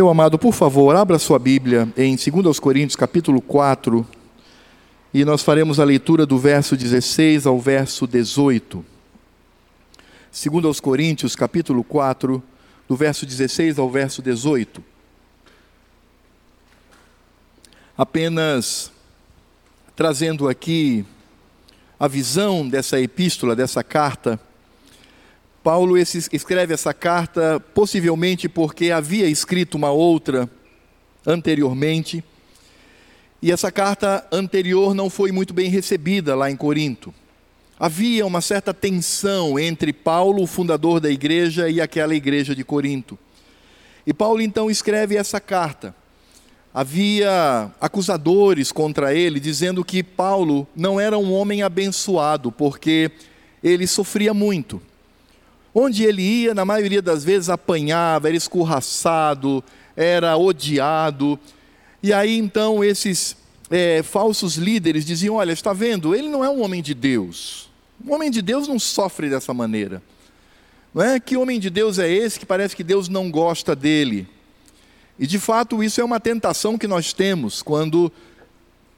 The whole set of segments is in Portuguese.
Meu amado, por favor, abra sua Bíblia em 2 Coríntios, capítulo 4, e nós faremos a leitura do verso 16 ao verso 18. 2 Coríntios, capítulo 4, do verso 16 ao verso 18. Apenas trazendo aqui a visão dessa epístola, dessa carta Paulo escreve essa carta possivelmente porque havia escrito uma outra anteriormente, e essa carta anterior não foi muito bem recebida lá em Corinto. Havia uma certa tensão entre Paulo, o fundador da igreja, e aquela igreja de Corinto. E Paulo então escreve essa carta. Havia acusadores contra ele, dizendo que Paulo não era um homem abençoado, porque ele sofria muito. Onde ele ia, na maioria das vezes, apanhava, era escorraçado, era odiado. E aí então esses é, falsos líderes diziam: Olha, está vendo, ele não é um homem de Deus. Um homem de Deus não sofre dessa maneira. Não é? Que homem de Deus é esse que parece que Deus não gosta dele? E de fato, isso é uma tentação que nós temos quando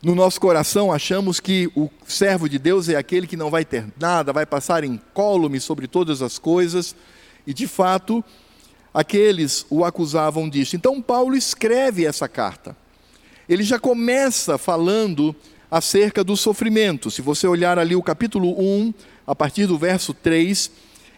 no nosso coração achamos que o servo de Deus é aquele que não vai ter nada, vai passar incólume sobre todas as coisas, e de fato, aqueles o acusavam disso. Então, Paulo escreve essa carta. Ele já começa falando acerca do sofrimento. Se você olhar ali o capítulo 1, a partir do verso 3,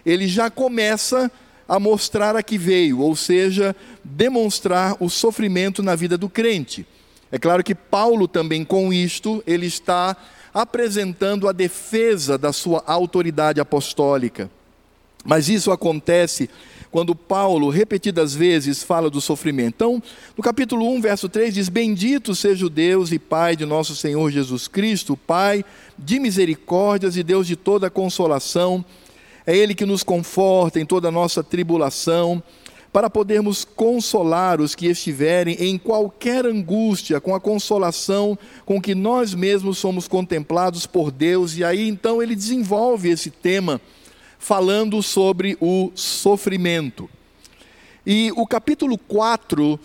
ele já começa a mostrar a que veio, ou seja, demonstrar o sofrimento na vida do crente. É claro que Paulo também com isto, ele está apresentando a defesa da sua autoridade apostólica. Mas isso acontece quando Paulo repetidas vezes fala do sofrimento. Então, no capítulo 1, verso 3 diz: Bendito seja o Deus e Pai de nosso Senhor Jesus Cristo, Pai de misericórdias e Deus de toda consolação. É ele que nos conforta em toda a nossa tribulação para podermos consolar os que estiverem em qualquer angústia, com a consolação com que nós mesmos somos contemplados por Deus. E aí então ele desenvolve esse tema falando sobre o sofrimento. E o capítulo 4,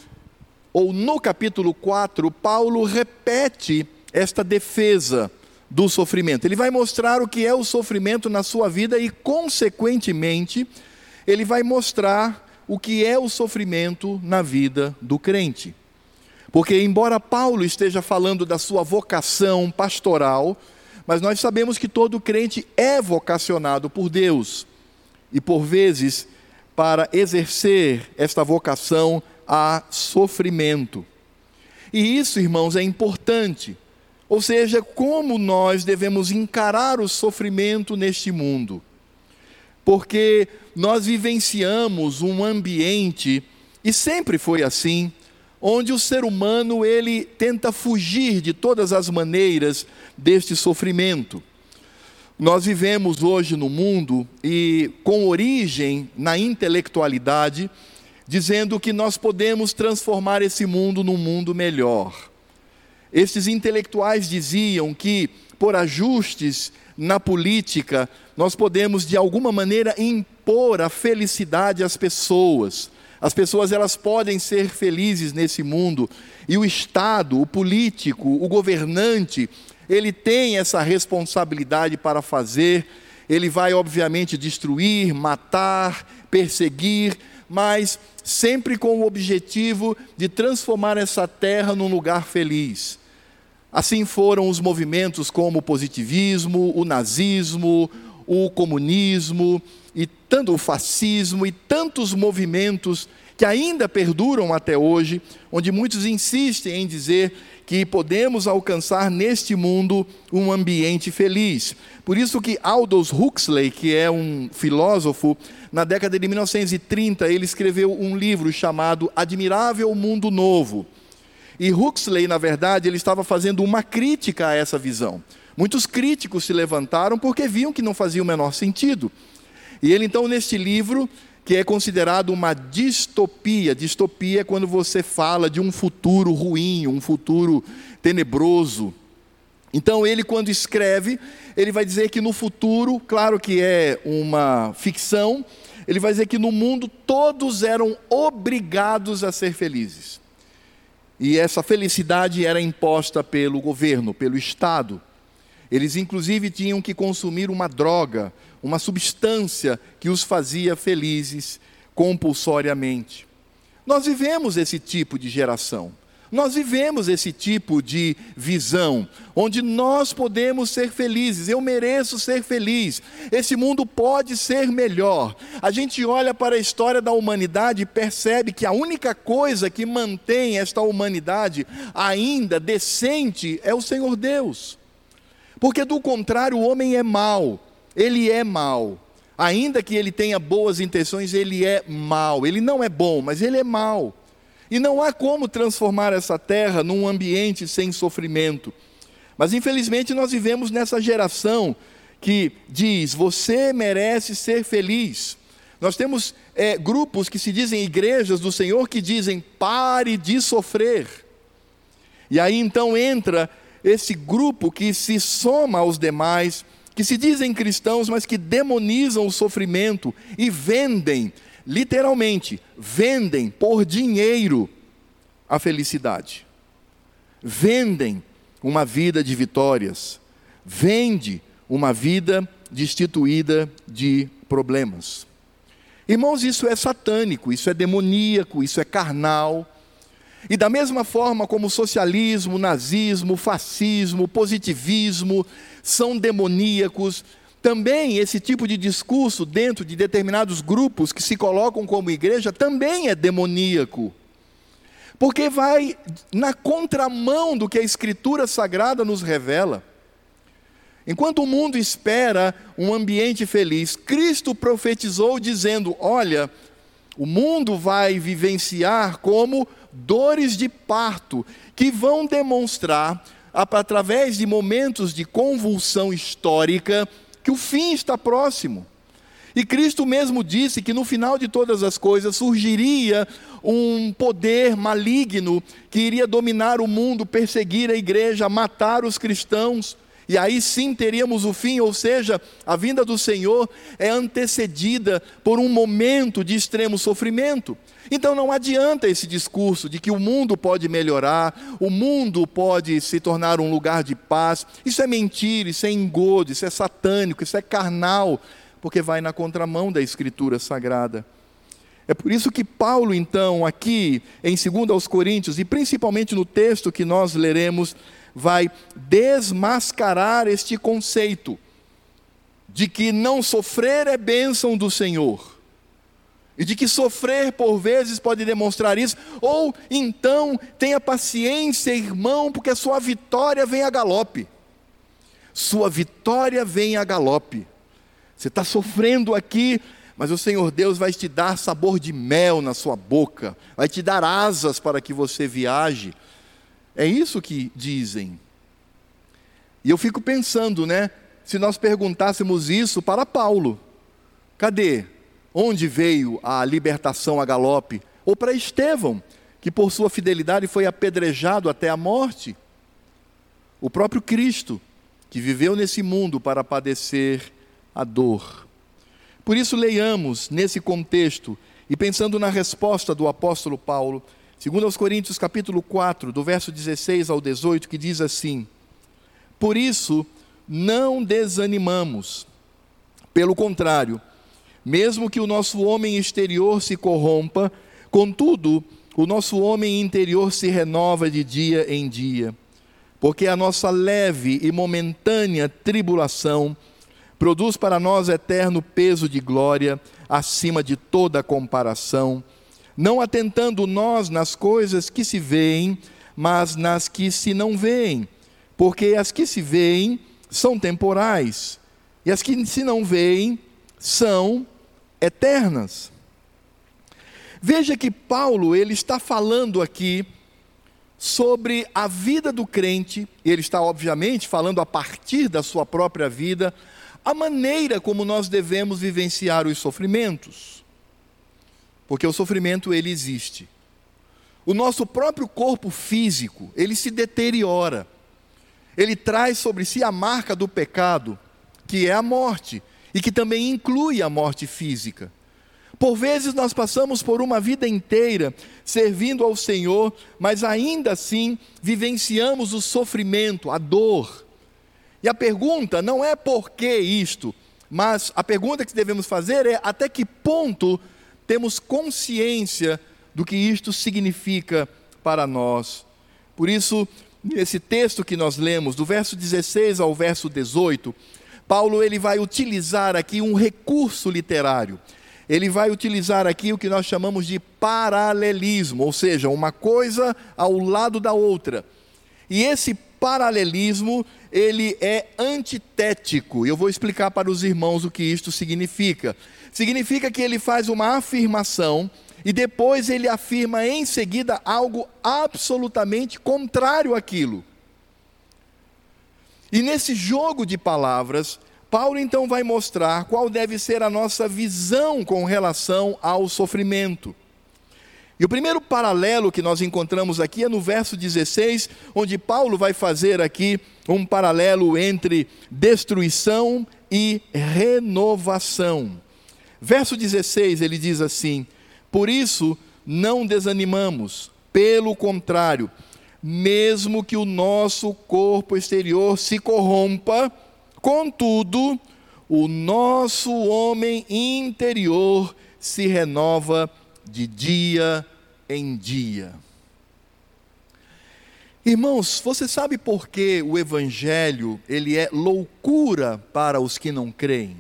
ou no capítulo 4, Paulo repete esta defesa do sofrimento. Ele vai mostrar o que é o sofrimento na sua vida e, consequentemente, ele vai mostrar o que é o sofrimento na vida do crente. Porque, embora Paulo esteja falando da sua vocação pastoral, mas nós sabemos que todo crente é vocacionado por Deus. E, por vezes, para exercer esta vocação, há sofrimento. E isso, irmãos, é importante. Ou seja, como nós devemos encarar o sofrimento neste mundo porque nós vivenciamos um ambiente e sempre foi assim, onde o ser humano ele tenta fugir de todas as maneiras deste sofrimento. Nós vivemos hoje no mundo e com origem na intelectualidade, dizendo que nós podemos transformar esse mundo num mundo melhor. Estes intelectuais diziam que por ajustes na política, nós podemos de alguma maneira impor a felicidade às pessoas. As pessoas elas podem ser felizes nesse mundo e o Estado, o político, o governante, ele tem essa responsabilidade para fazer. Ele vai obviamente destruir, matar, perseguir, mas sempre com o objetivo de transformar essa terra num lugar feliz. Assim foram os movimentos como o positivismo, o nazismo, o comunismo e tanto o fascismo e tantos movimentos que ainda perduram até hoje, onde muitos insistem em dizer que podemos alcançar neste mundo um ambiente feliz. Por isso que Aldous Huxley, que é um filósofo, na década de 1930, ele escreveu um livro chamado Admirável Mundo Novo e Huxley, na verdade, ele estava fazendo uma crítica a essa visão. Muitos críticos se levantaram porque viam que não fazia o menor sentido. E ele, então, neste livro, que é considerado uma distopia, distopia é quando você fala de um futuro ruim, um futuro tenebroso. Então, ele, quando escreve, ele vai dizer que no futuro, claro que é uma ficção, ele vai dizer que no mundo todos eram obrigados a ser felizes. E essa felicidade era imposta pelo governo, pelo Estado. Eles, inclusive, tinham que consumir uma droga, uma substância que os fazia felizes compulsoriamente. Nós vivemos esse tipo de geração. Nós vivemos esse tipo de visão, onde nós podemos ser felizes, eu mereço ser feliz, esse mundo pode ser melhor. A gente olha para a história da humanidade e percebe que a única coisa que mantém esta humanidade ainda decente é o Senhor Deus. Porque do contrário, o homem é mau, ele é mau. Ainda que ele tenha boas intenções, ele é mau. Ele não é bom, mas ele é mau. E não há como transformar essa terra num ambiente sem sofrimento. Mas infelizmente nós vivemos nessa geração que diz: você merece ser feliz. Nós temos é, grupos que se dizem igrejas do Senhor que dizem: pare de sofrer. E aí então entra esse grupo que se soma aos demais, que se dizem cristãos, mas que demonizam o sofrimento e vendem, literalmente, vendem por dinheiro a felicidade. Vendem uma vida de vitórias, vende uma vida destituída de problemas. Irmãos, isso é satânico, isso é demoníaco, isso é carnal. E da mesma forma como socialismo, nazismo, fascismo, positivismo são demoníacos, também esse tipo de discurso dentro de determinados grupos que se colocam como igreja também é demoníaco. Porque vai na contramão do que a Escritura Sagrada nos revela. Enquanto o mundo espera um ambiente feliz, Cristo profetizou dizendo: Olha, o mundo vai vivenciar como dores de parto, que vão demonstrar, através de momentos de convulsão histórica, que o fim está próximo. E Cristo mesmo disse que no final de todas as coisas surgiria um poder maligno que iria dominar o mundo, perseguir a igreja, matar os cristãos. E aí sim teríamos o fim, ou seja, a vinda do Senhor é antecedida por um momento de extremo sofrimento. Então não adianta esse discurso de que o mundo pode melhorar, o mundo pode se tornar um lugar de paz. Isso é mentira, isso é engodo, isso é satânico, isso é carnal, porque vai na contramão da Escritura Sagrada. É por isso que Paulo, então, aqui em 2 aos Coríntios, e principalmente no texto que nós leremos, vai desmascarar este conceito de que não sofrer é bênção do Senhor. E de que sofrer por vezes pode demonstrar isso, ou então tenha paciência, irmão, porque a sua vitória vem a galope. Sua vitória vem a galope. Você está sofrendo aqui, mas o Senhor Deus vai te dar sabor de mel na sua boca, vai te dar asas para que você viaje. É isso que dizem. E eu fico pensando, né? Se nós perguntássemos isso para Paulo, cadê? Onde veio a libertação a galope? Ou para Estevão, que por sua fidelidade foi apedrejado até a morte? O próprio Cristo, que viveu nesse mundo para padecer a dor. Por isso, leiamos nesse contexto e pensando na resposta do apóstolo Paulo, Segundo aos Coríntios capítulo 4, do verso 16 ao 18, que diz assim: Por isso não desanimamos. Pelo contrário, mesmo que o nosso homem exterior se corrompa, contudo, o nosso homem interior se renova de dia em dia, porque a nossa leve e momentânea tribulação produz para nós eterno peso de glória acima de toda comparação não atentando nós nas coisas que se veem, mas nas que se não veem, porque as que se veem são temporais, e as que se não veem são eternas. Veja que Paulo, ele está falando aqui sobre a vida do crente, ele está obviamente falando a partir da sua própria vida, a maneira como nós devemos vivenciar os sofrimentos porque o sofrimento ele existe. O nosso próprio corpo físico, ele se deteriora. Ele traz sobre si a marca do pecado, que é a morte, e que também inclui a morte física. Por vezes nós passamos por uma vida inteira servindo ao Senhor, mas ainda assim vivenciamos o sofrimento, a dor. E a pergunta não é por que isto, mas a pergunta que devemos fazer é até que ponto temos consciência do que isto significa para nós. Por isso, nesse texto que nós lemos, do verso 16 ao verso 18, Paulo ele vai utilizar aqui um recurso literário ele vai utilizar aqui o que nós chamamos de paralelismo, ou seja, uma coisa ao lado da outra. E esse paralelismo, ele é antitético. Eu vou explicar para os irmãos o que isto significa. Significa que ele faz uma afirmação e depois ele afirma em seguida algo absolutamente contrário àquilo. E nesse jogo de palavras, Paulo então vai mostrar qual deve ser a nossa visão com relação ao sofrimento. E o primeiro paralelo que nós encontramos aqui é no verso 16, onde Paulo vai fazer aqui um paralelo entre destruição e renovação. Verso 16, ele diz assim: Por isso não desanimamos, pelo contrário, mesmo que o nosso corpo exterior se corrompa, Contudo, o nosso homem interior se renova de dia em dia. Irmãos, você sabe por que o evangelho, ele é loucura para os que não creem?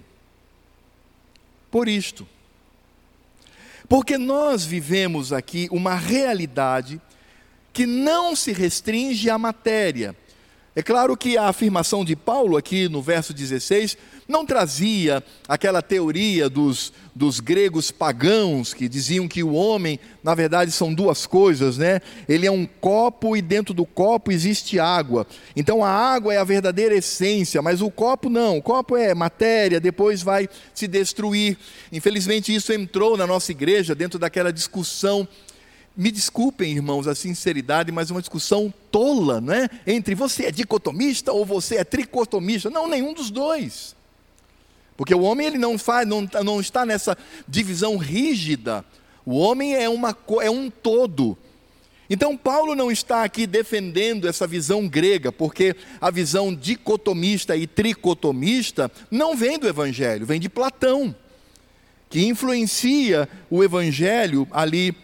Por isto. Porque nós vivemos aqui uma realidade que não se restringe à matéria, é claro que a afirmação de Paulo aqui no verso 16 não trazia aquela teoria dos, dos gregos pagãos que diziam que o homem, na verdade, são duas coisas, né? Ele é um copo e dentro do copo existe água. Então a água é a verdadeira essência, mas o copo não. O copo é matéria, depois vai se destruir. Infelizmente isso entrou na nossa igreja dentro daquela discussão me desculpem, irmãos, a sinceridade, mas uma discussão tola, não é? Entre você é dicotomista ou você é tricotomista. Não, nenhum dos dois. Porque o homem ele não faz, não, não está nessa divisão rígida. O homem é, uma, é um todo. Então Paulo não está aqui defendendo essa visão grega, porque a visão dicotomista e tricotomista não vem do Evangelho, vem de Platão, que influencia o Evangelho ali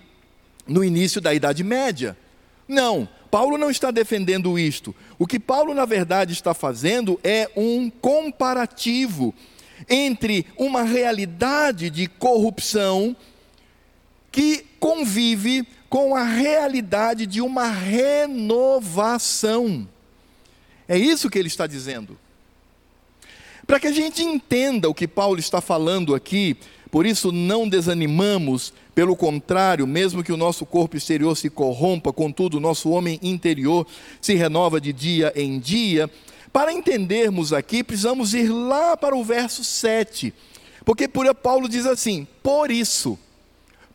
no início da Idade Média. Não, Paulo não está defendendo isto. O que Paulo, na verdade, está fazendo é um comparativo entre uma realidade de corrupção que convive com a realidade de uma renovação. É isso que ele está dizendo. Para que a gente entenda o que Paulo está falando aqui, por isso não desanimamos pelo contrário, mesmo que o nosso corpo exterior se corrompa, contudo, o nosso homem interior se renova de dia em dia. Para entendermos aqui, precisamos ir lá para o verso 7. Porque por Paulo diz assim: "Por isso,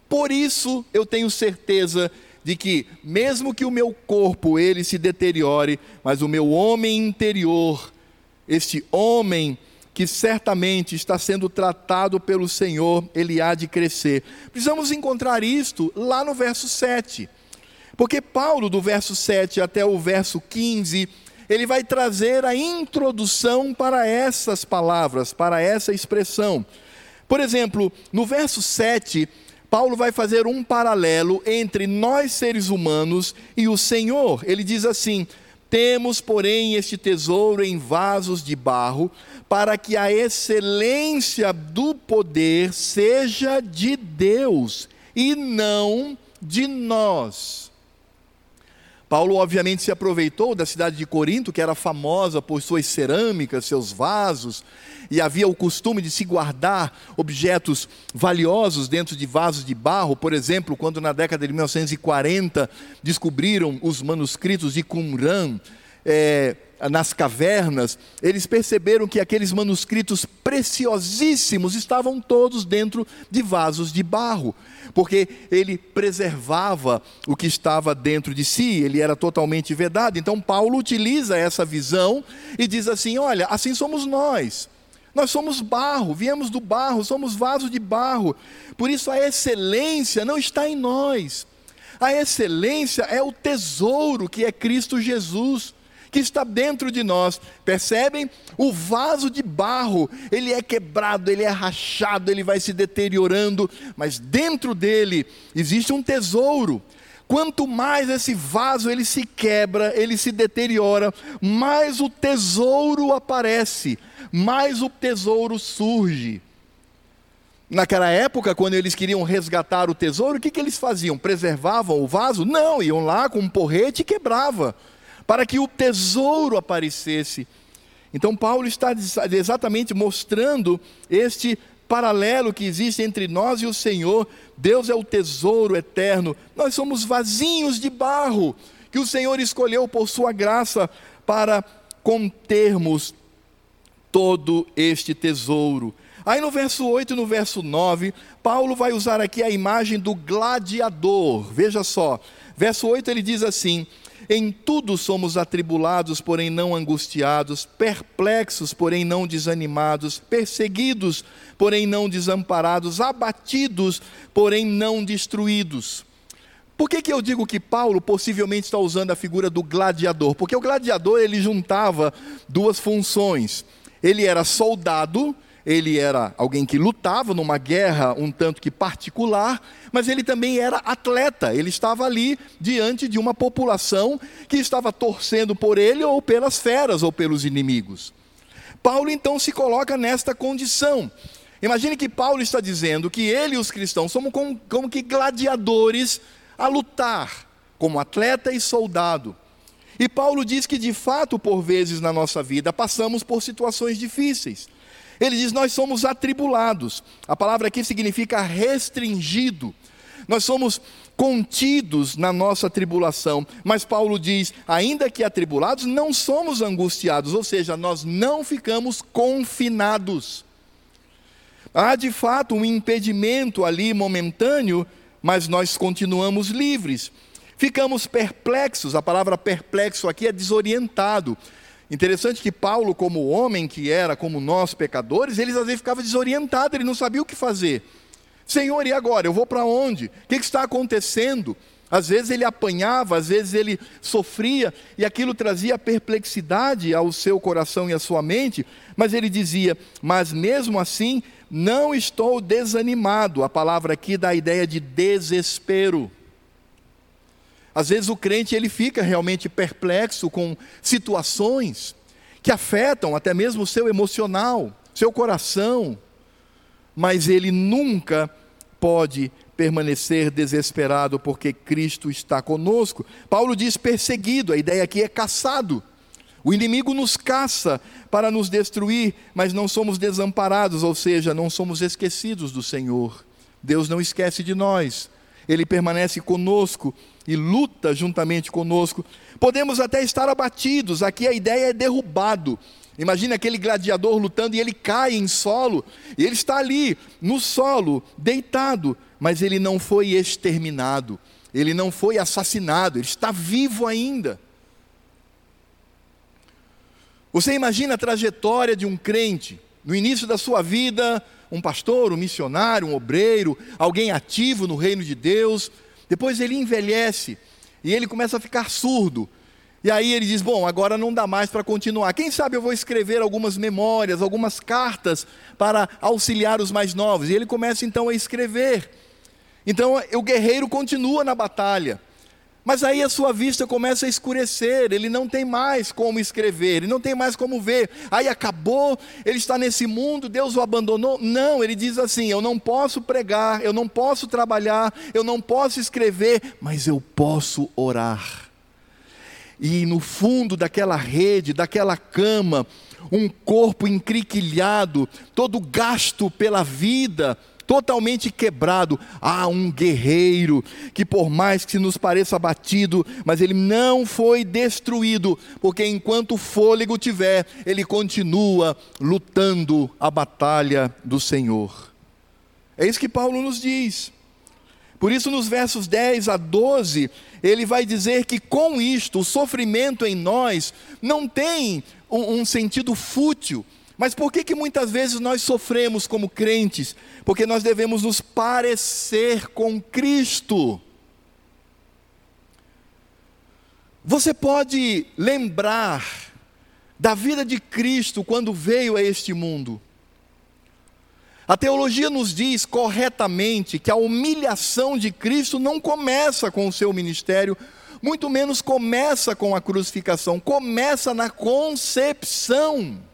por isso eu tenho certeza de que mesmo que o meu corpo ele se deteriore, mas o meu homem interior, este homem que certamente está sendo tratado pelo Senhor, ele há de crescer. Precisamos encontrar isto lá no verso 7. Porque Paulo, do verso 7 até o verso 15, ele vai trazer a introdução para essas palavras, para essa expressão. Por exemplo, no verso 7, Paulo vai fazer um paralelo entre nós seres humanos e o Senhor. Ele diz assim: temos, porém, este tesouro em vasos de barro, para que a excelência do poder seja de Deus e não de nós. Paulo, obviamente, se aproveitou da cidade de Corinto, que era famosa por suas cerâmicas, seus vasos, e havia o costume de se guardar objetos valiosos dentro de vasos de barro. Por exemplo, quando na década de 1940 descobriram os manuscritos de Qumran, é, nas cavernas, eles perceberam que aqueles manuscritos preciosíssimos estavam todos dentro de vasos de barro, porque ele preservava o que estava dentro de si, ele era totalmente vedado. Então, Paulo utiliza essa visão e diz assim: olha, assim somos nós. Nós somos barro, viemos do barro, somos vaso de barro. Por isso a excelência não está em nós. A excelência é o tesouro que é Cristo Jesus, que está dentro de nós. Percebem? O vaso de barro, ele é quebrado, ele é rachado, ele vai se deteriorando, mas dentro dele existe um tesouro. Quanto mais esse vaso ele se quebra, ele se deteriora, mais o tesouro aparece, mais o tesouro surge. Naquela época, quando eles queriam resgatar o tesouro, o que, que eles faziam? Preservavam o vaso? Não, iam lá com um porrete e quebrava, para que o tesouro aparecesse. Então, Paulo está exatamente mostrando este paralelo que existe entre nós e o Senhor. Deus é o tesouro eterno, nós somos vasinhos de barro que o Senhor escolheu por sua graça para contermos todo este tesouro. Aí no verso 8 e no verso 9, Paulo vai usar aqui a imagem do gladiador. Veja só, verso 8 ele diz assim: em tudo somos atribulados, porém não angustiados, perplexos, porém não desanimados, perseguidos, porém não desamparados, abatidos, porém não destruídos. Por que, que eu digo que Paulo possivelmente está usando a figura do gladiador? Porque o gladiador ele juntava duas funções. Ele era soldado ele era alguém que lutava numa guerra um tanto que particular, mas ele também era atleta, ele estava ali diante de uma população que estava torcendo por ele ou pelas feras ou pelos inimigos. Paulo então se coloca nesta condição. Imagine que Paulo está dizendo que ele e os cristãos somos como, como que gladiadores a lutar, como atleta e soldado. E Paulo diz que de fato, por vezes na nossa vida, passamos por situações difíceis. Ele diz: Nós somos atribulados. A palavra aqui significa restringido. Nós somos contidos na nossa tribulação. Mas Paulo diz: ainda que atribulados, não somos angustiados, ou seja, nós não ficamos confinados. Há de fato um impedimento ali momentâneo, mas nós continuamos livres. Ficamos perplexos, a palavra perplexo aqui é desorientado. Interessante que Paulo, como homem que era, como nós pecadores, ele às vezes ficava desorientado, ele não sabia o que fazer. Senhor, e agora? Eu vou para onde? O que, que está acontecendo? Às vezes ele apanhava, às vezes ele sofria, e aquilo trazia perplexidade ao seu coração e à sua mente, mas ele dizia: Mas mesmo assim, não estou desanimado. A palavra aqui dá a ideia de desespero. Às vezes o crente ele fica realmente perplexo com situações que afetam até mesmo o seu emocional, seu coração, mas ele nunca pode permanecer desesperado porque Cristo está conosco. Paulo diz perseguido, a ideia aqui é caçado. O inimigo nos caça para nos destruir, mas não somos desamparados, ou seja, não somos esquecidos do Senhor. Deus não esquece de nós, Ele permanece conosco e luta juntamente conosco. Podemos até estar abatidos, aqui a ideia é derrubado. Imagina aquele gladiador lutando e ele cai em solo, e ele está ali, no solo, deitado, mas ele não foi exterminado, ele não foi assassinado, ele está vivo ainda. Você imagina a trajetória de um crente, no início da sua vida, um pastor, um missionário, um obreiro, alguém ativo no reino de Deus, depois ele envelhece e ele começa a ficar surdo. E aí ele diz: Bom, agora não dá mais para continuar. Quem sabe eu vou escrever algumas memórias, algumas cartas para auxiliar os mais novos. E ele começa então a escrever. Então o guerreiro continua na batalha. Mas aí a sua vista começa a escurecer, ele não tem mais como escrever, ele não tem mais como ver. Aí acabou, ele está nesse mundo, Deus o abandonou. Não, ele diz assim: eu não posso pregar, eu não posso trabalhar, eu não posso escrever, mas eu posso orar. E no fundo daquela rede, daquela cama, um corpo encriquilhado, todo gasto pela vida, totalmente quebrado. Há um guerreiro que, por mais que nos pareça abatido, mas ele não foi destruído, porque enquanto fôlego tiver, ele continua lutando a batalha do Senhor. É isso que Paulo nos diz. Por isso, nos versos 10 a 12, ele vai dizer que com isto, o sofrimento em nós não tem um, um sentido fútil, Mas por que, que muitas vezes nós sofremos como crentes? Porque nós devemos nos parecer com Cristo. Você pode lembrar da vida de Cristo quando veio a este mundo. A teologia nos diz corretamente que a humilhação de Cristo não começa com o seu ministério, muito menos começa com a crucificação, começa na concepção.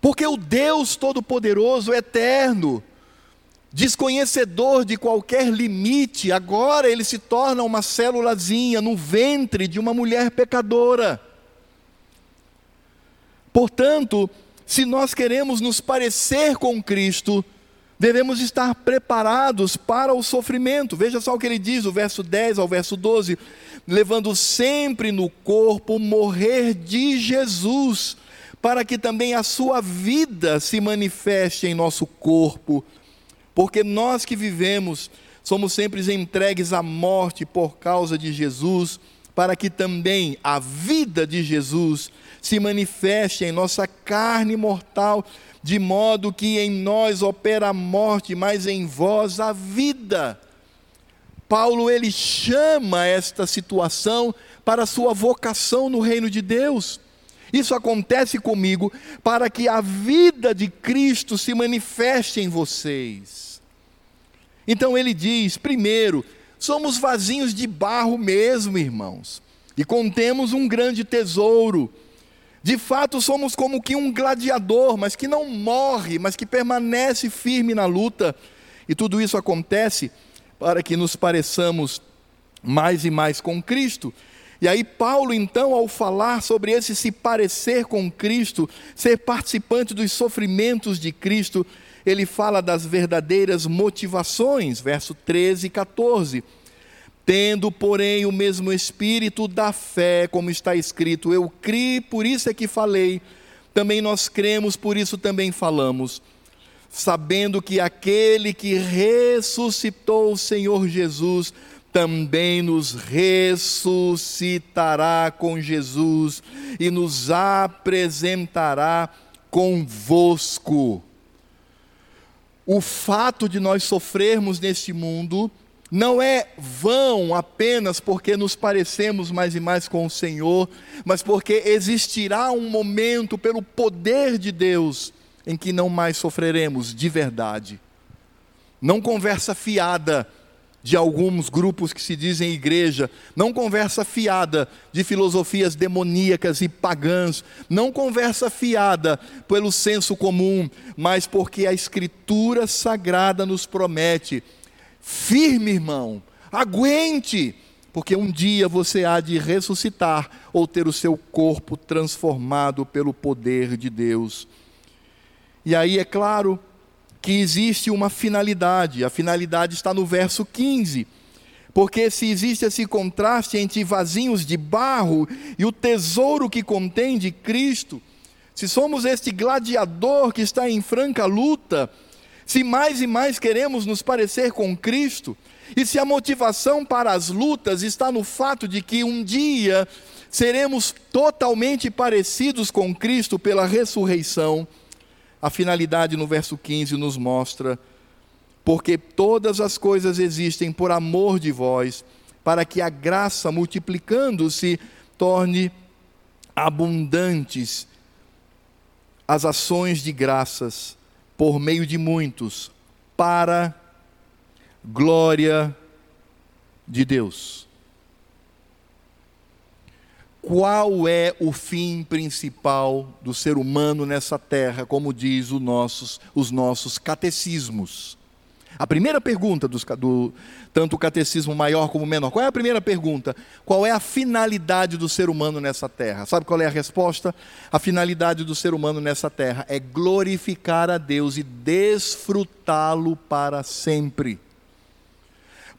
Porque o Deus Todo-Poderoso, eterno, desconhecedor de qualquer limite, agora ele se torna uma célulazinha no ventre de uma mulher pecadora. Portanto, se nós queremos nos parecer com Cristo, devemos estar preparados para o sofrimento. Veja só o que ele diz, o verso 10 ao verso 12: levando sempre no corpo o morrer de Jesus para que também a sua vida se manifeste em nosso corpo, porque nós que vivemos somos sempre entregues à morte por causa de Jesus, para que também a vida de Jesus se manifeste em nossa carne mortal, de modo que em nós opera a morte, mas em vós a vida. Paulo ele chama esta situação para sua vocação no reino de Deus. Isso acontece comigo para que a vida de Cristo se manifeste em vocês. Então ele diz: primeiro, somos vasinhos de barro mesmo, irmãos, e contemos um grande tesouro. De fato, somos como que um gladiador, mas que não morre, mas que permanece firme na luta. E tudo isso acontece para que nos pareçamos mais e mais com Cristo. E aí, Paulo, então, ao falar sobre esse se parecer com Cristo, ser participante dos sofrimentos de Cristo, ele fala das verdadeiras motivações, verso 13 e 14. Tendo, porém, o mesmo espírito da fé, como está escrito, eu criei, por isso é que falei, também nós cremos, por isso também falamos, sabendo que aquele que ressuscitou o Senhor Jesus também nos ressuscitará com Jesus e nos apresentará convosco. O fato de nós sofrermos neste mundo não é vão apenas porque nos parecemos mais e mais com o Senhor, mas porque existirá um momento, pelo poder de Deus, em que não mais sofreremos de verdade. Não conversa fiada de alguns grupos que se dizem igreja, não conversa fiada de filosofias demoníacas e pagãs, não conversa fiada pelo senso comum, mas porque a Escritura Sagrada nos promete: firme, irmão, aguente, porque um dia você há de ressuscitar ou ter o seu corpo transformado pelo poder de Deus. E aí, é claro, que existe uma finalidade, a finalidade está no verso 15. Porque se existe esse contraste entre vasinhos de barro e o tesouro que contém de Cristo, se somos este gladiador que está em franca luta, se mais e mais queremos nos parecer com Cristo, e se a motivação para as lutas está no fato de que um dia seremos totalmente parecidos com Cristo pela ressurreição, a finalidade no verso 15 nos mostra: porque todas as coisas existem por amor de vós, para que a graça, multiplicando-se, torne abundantes as ações de graças por meio de muitos, para glória de Deus. Qual é o fim principal do ser humano nessa terra, como diz nossos, os nossos catecismos? A primeira pergunta, dos, do, tanto o catecismo maior como menor, qual é a primeira pergunta? Qual é a finalidade do ser humano nessa terra? Sabe qual é a resposta? A finalidade do ser humano nessa terra é glorificar a Deus e desfrutá-lo para sempre.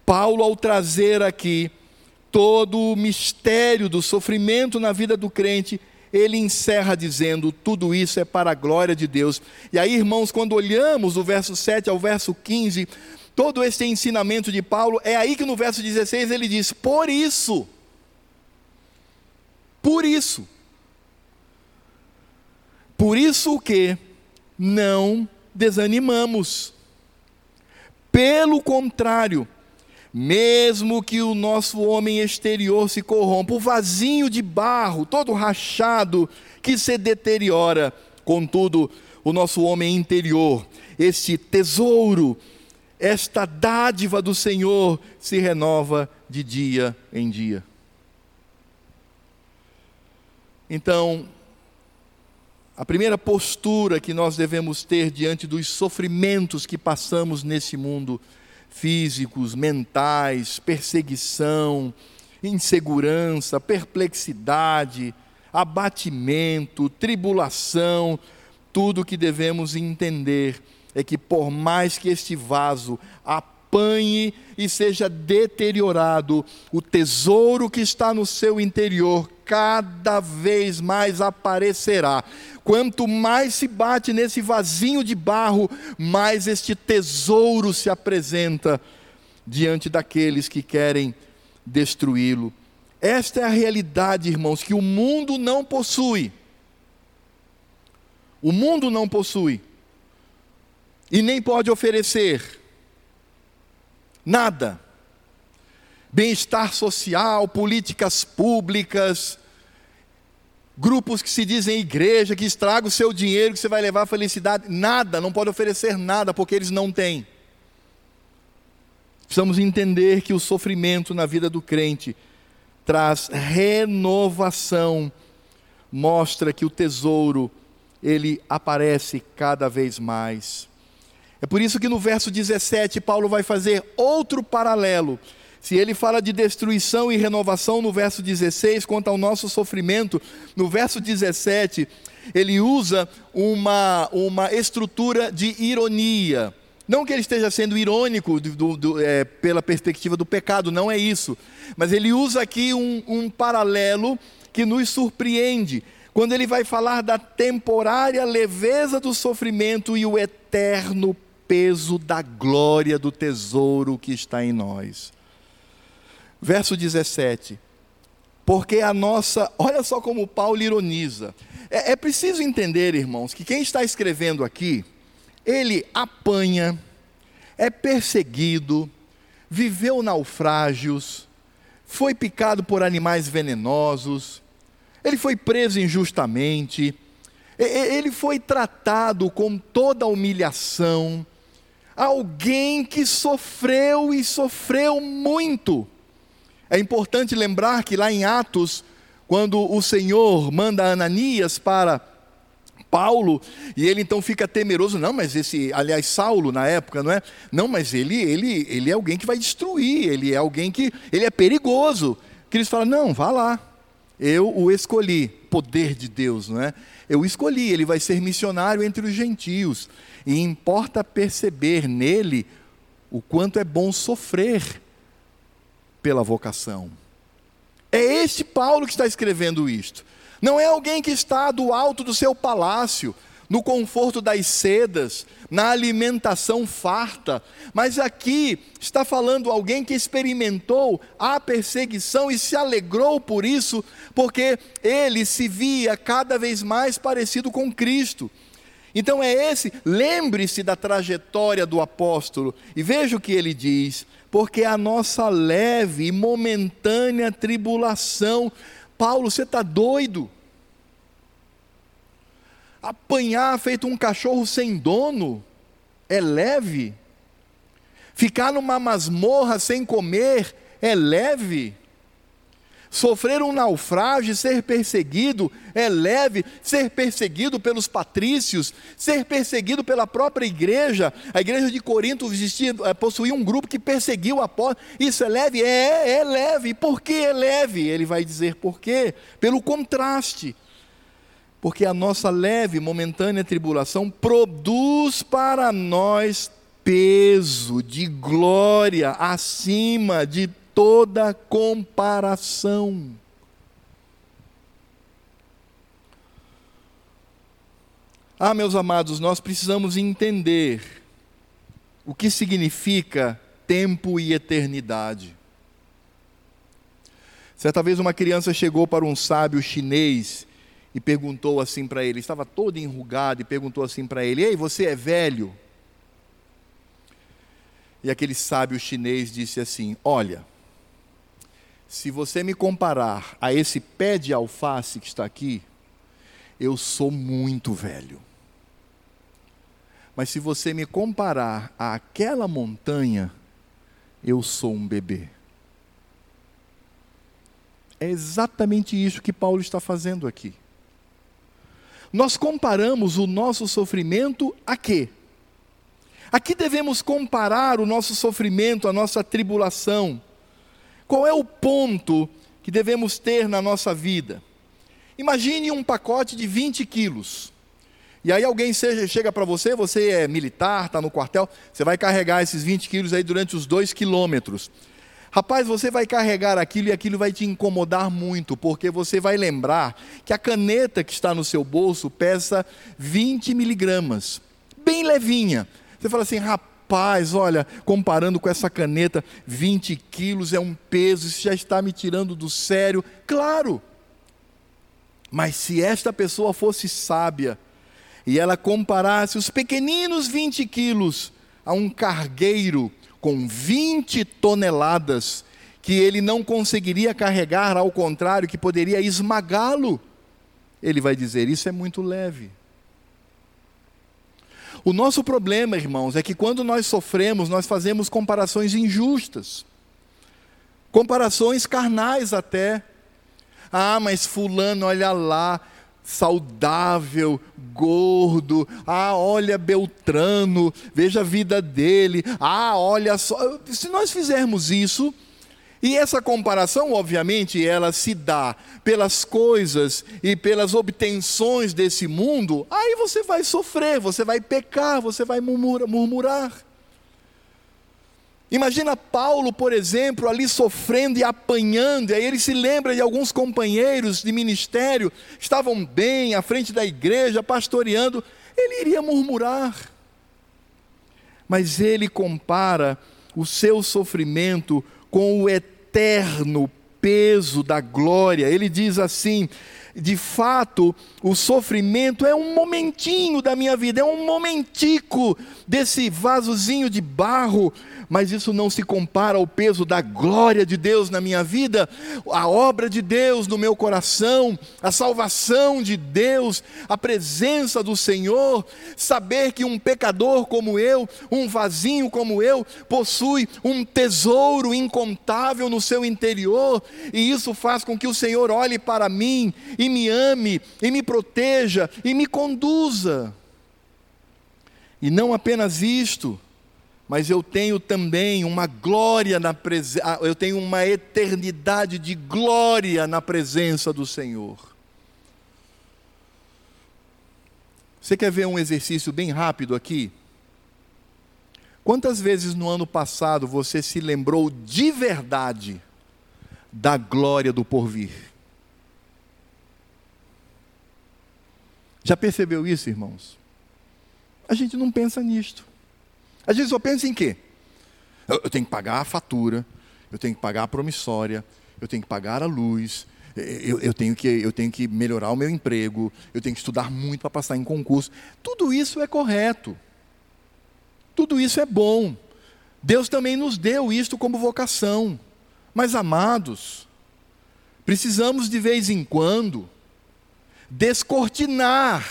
Paulo, ao trazer aqui todo o mistério do sofrimento na vida do crente, ele encerra dizendo: tudo isso é para a glória de Deus. E aí, irmãos, quando olhamos do verso 7 ao verso 15, todo esse ensinamento de Paulo, é aí que no verso 16 ele diz: por isso, por isso, Por isso que não desanimamos. Pelo contrário, mesmo que o nosso homem exterior se corrompa, o vasinho de barro, todo rachado, que se deteriora, contudo, o nosso homem interior, este tesouro, esta dádiva do Senhor se renova de dia em dia. Então, a primeira postura que nós devemos ter diante dos sofrimentos que passamos nesse mundo, físicos, mentais, perseguição, insegurança, perplexidade, abatimento, tribulação, tudo que devemos entender é que por mais que este vaso apanhe e seja deteriorado, o tesouro que está no seu interior cada vez mais aparecerá. Quanto mais se bate nesse vasinho de barro, mais este tesouro se apresenta diante daqueles que querem destruí-lo. Esta é a realidade, irmãos, que o mundo não possui. O mundo não possui. E nem pode oferecer nada. Bem-estar social, políticas públicas, grupos que se dizem igreja, que estragam o seu dinheiro, que você vai levar felicidade. Nada, não pode oferecer nada, porque eles não têm. Precisamos entender que o sofrimento na vida do crente traz renovação, mostra que o tesouro ele aparece cada vez mais. É por isso que no verso 17 Paulo vai fazer outro paralelo. Se ele fala de destruição e renovação no verso 16, quanto ao nosso sofrimento, no verso 17, ele usa uma, uma estrutura de ironia. Não que ele esteja sendo irônico do, do, é, pela perspectiva do pecado, não é isso. Mas ele usa aqui um, um paralelo que nos surpreende, quando ele vai falar da temporária leveza do sofrimento e o eterno peso da glória do tesouro que está em nós. Verso 17. Porque a nossa, olha só como Paulo ironiza. É, é preciso entender, irmãos, que quem está escrevendo aqui ele apanha, é perseguido, viveu naufrágios, foi picado por animais venenosos, ele foi preso injustamente, ele foi tratado com toda humilhação, alguém que sofreu e sofreu muito. É importante lembrar que lá em Atos, quando o Senhor manda Ananias para Paulo, e ele então fica temeroso, não, mas esse, aliás, Saulo na época, não é? Não, mas ele, ele, ele é alguém que vai destruir, ele é alguém que, ele é perigoso. Cristo fala, não, vá lá, eu o escolhi, poder de Deus, não é? Eu escolhi, ele vai ser missionário entre os gentios, e importa perceber nele o quanto é bom sofrer pela vocação. É este Paulo que está escrevendo isto. Não é alguém que está do alto do seu palácio, no conforto das sedas, na alimentação farta, mas aqui está falando alguém que experimentou a perseguição e se alegrou por isso, porque ele se via cada vez mais parecido com Cristo. Então é esse, lembre-se da trajetória do apóstolo e veja o que ele diz: porque a nossa leve e momentânea tribulação Paulo, você está doido? Apanhar feito um cachorro sem dono é leve? Ficar numa masmorra sem comer é leve? Sofrer um naufrágio, ser perseguido é leve, ser perseguido pelos patrícios, ser perseguido pela própria igreja. A igreja de Corinto existia, eh, possuía um grupo que perseguiu apóstolo. Isso é leve? É, é leve. Por que é leve? Ele vai dizer por quê? Pelo contraste. Porque a nossa leve, momentânea tribulação produz para nós peso de glória acima de toda comparação. Ah, meus amados, nós precisamos entender o que significa tempo e eternidade. Certa vez uma criança chegou para um sábio chinês e perguntou assim para ele, estava todo enrugado e perguntou assim para ele: Ei, você é velho? E aquele sábio chinês disse assim: Olha, se você me comparar a esse pé de alface que está aqui, eu sou muito velho. Mas se você me comparar àquela montanha, eu sou um bebê. É exatamente isso que Paulo está fazendo aqui. Nós comparamos o nosso sofrimento a quê? Aqui devemos comparar o nosso sofrimento, a nossa tribulação. Qual é o ponto que devemos ter na nossa vida? Imagine um pacote de 20 quilos. E aí alguém seja, chega para você, você é militar, está no quartel, você vai carregar esses 20 quilos aí durante os dois quilômetros. Rapaz, você vai carregar aquilo e aquilo vai te incomodar muito, porque você vai lembrar que a caneta que está no seu bolso pesa 20 miligramas, bem levinha. Você fala assim, rapaz, olha, comparando com essa caneta, 20 quilos é um peso, isso já está me tirando do sério. Claro, mas se esta pessoa fosse sábia e ela comparasse os pequeninos 20 quilos a um cargueiro com 20 toneladas, que ele não conseguiria carregar, ao contrário, que poderia esmagá-lo, ele vai dizer: Isso é muito leve. O nosso problema, irmãos, é que quando nós sofremos, nós fazemos comparações injustas, comparações carnais até. Ah, mas Fulano, olha lá, saudável, gordo. Ah, olha Beltrano, veja a vida dele. Ah, olha só. Se nós fizermos isso, e essa comparação, obviamente, ela se dá pelas coisas e pelas obtenções desse mundo, aí você vai sofrer, você vai pecar, você vai murmurar. Imagina Paulo, por exemplo, ali sofrendo e apanhando, e aí ele se lembra de alguns companheiros de ministério, estavam bem à frente da igreja, pastoreando, ele iria murmurar. Mas ele compara o seu sofrimento com o eterno peso da glória. Ele diz assim: de fato, o sofrimento é um momentinho da minha vida, é um momentico desse vasozinho de barro, mas isso não se compara ao peso da glória de Deus na minha vida, a obra de Deus no meu coração, a salvação de Deus, a presença do Senhor, saber que um pecador como eu, um vasinho como eu, possui um tesouro incontável no seu interior, e isso faz com que o Senhor olhe para mim e me ame, e me proteja, e me conduza. E não apenas isto, mas eu tenho também uma glória na presença, ah, eu tenho uma eternidade de glória na presença do Senhor. Você quer ver um exercício bem rápido aqui? Quantas vezes no ano passado você se lembrou de verdade da glória do porvir? Já percebeu isso, irmãos? A gente não pensa nisto. A gente só pensa em quê? Eu, tenho que pagar a fatura, eu tenho que pagar a promissória, eu tenho que pagar a luz, eu, eu, tenho que, eu tenho que melhorar o meu emprego, eu tenho que estudar muito para passar em concurso. Tudo isso é correto. Tudo isso é bom. Deus também nos deu isto como vocação. Mas, amados, precisamos de vez em quando descortinar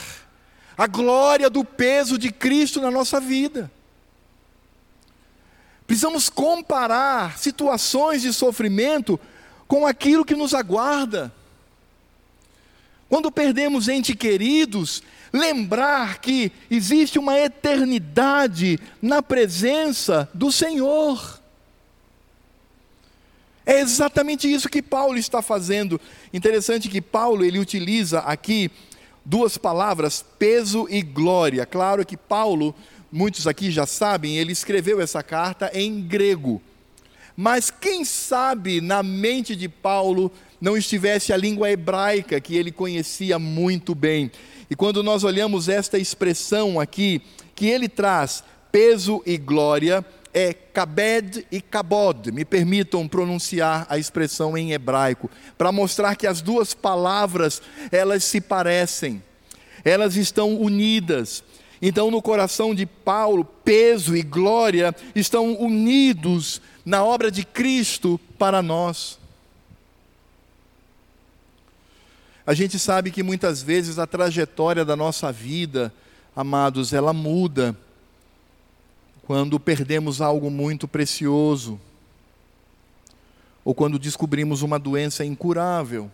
a glória do peso de Cristo na nossa vida. Precisamos comparar situações de sofrimento com aquilo que nos aguarda. Quando perdemos entes queridos, lembrar que existe uma eternidade na presença do Senhor. É exatamente isso que Paulo está fazendo. Interessante que Paulo ele utiliza aqui duas palavras, peso e glória. Claro que Paulo muitos aqui já sabem, ele escreveu essa carta em grego. Mas quem sabe na mente de Paulo não estivesse a língua hebraica que ele conhecia muito bem. E quando nós olhamos esta expressão aqui, que ele traz peso e glória, é kabed e kabod. Me permitam pronunciar a expressão em hebraico, para mostrar que as duas palavras, elas se parecem. Elas estão unidas. Então, no coração de Paulo, peso e glória estão unidos na obra de Cristo para nós. A gente sabe que muitas vezes a trajetória da nossa vida, amados, ela muda quando perdemos algo muito precioso, ou quando descobrimos uma doença incurável,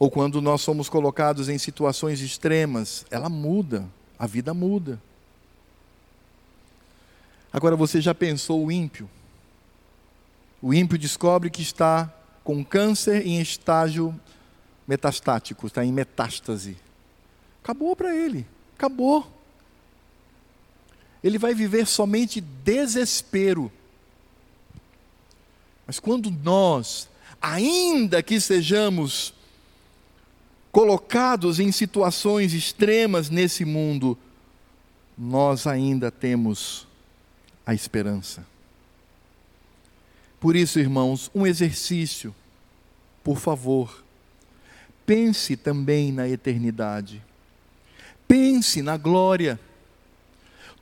ou quando nós somos colocados em situações extremas, ela muda, a vida muda. Agora você já pensou o ímpio? O ímpio descobre que está com câncer em estágio metastático, está em metástase. Acabou para ele, acabou ele vai viver somente desespero. Mas quando nós, ainda que sejamos colocados em situações extremas nesse mundo, nós ainda temos a esperança. Por isso, irmãos, um exercício, por favor, pense também na eternidade, pense na glória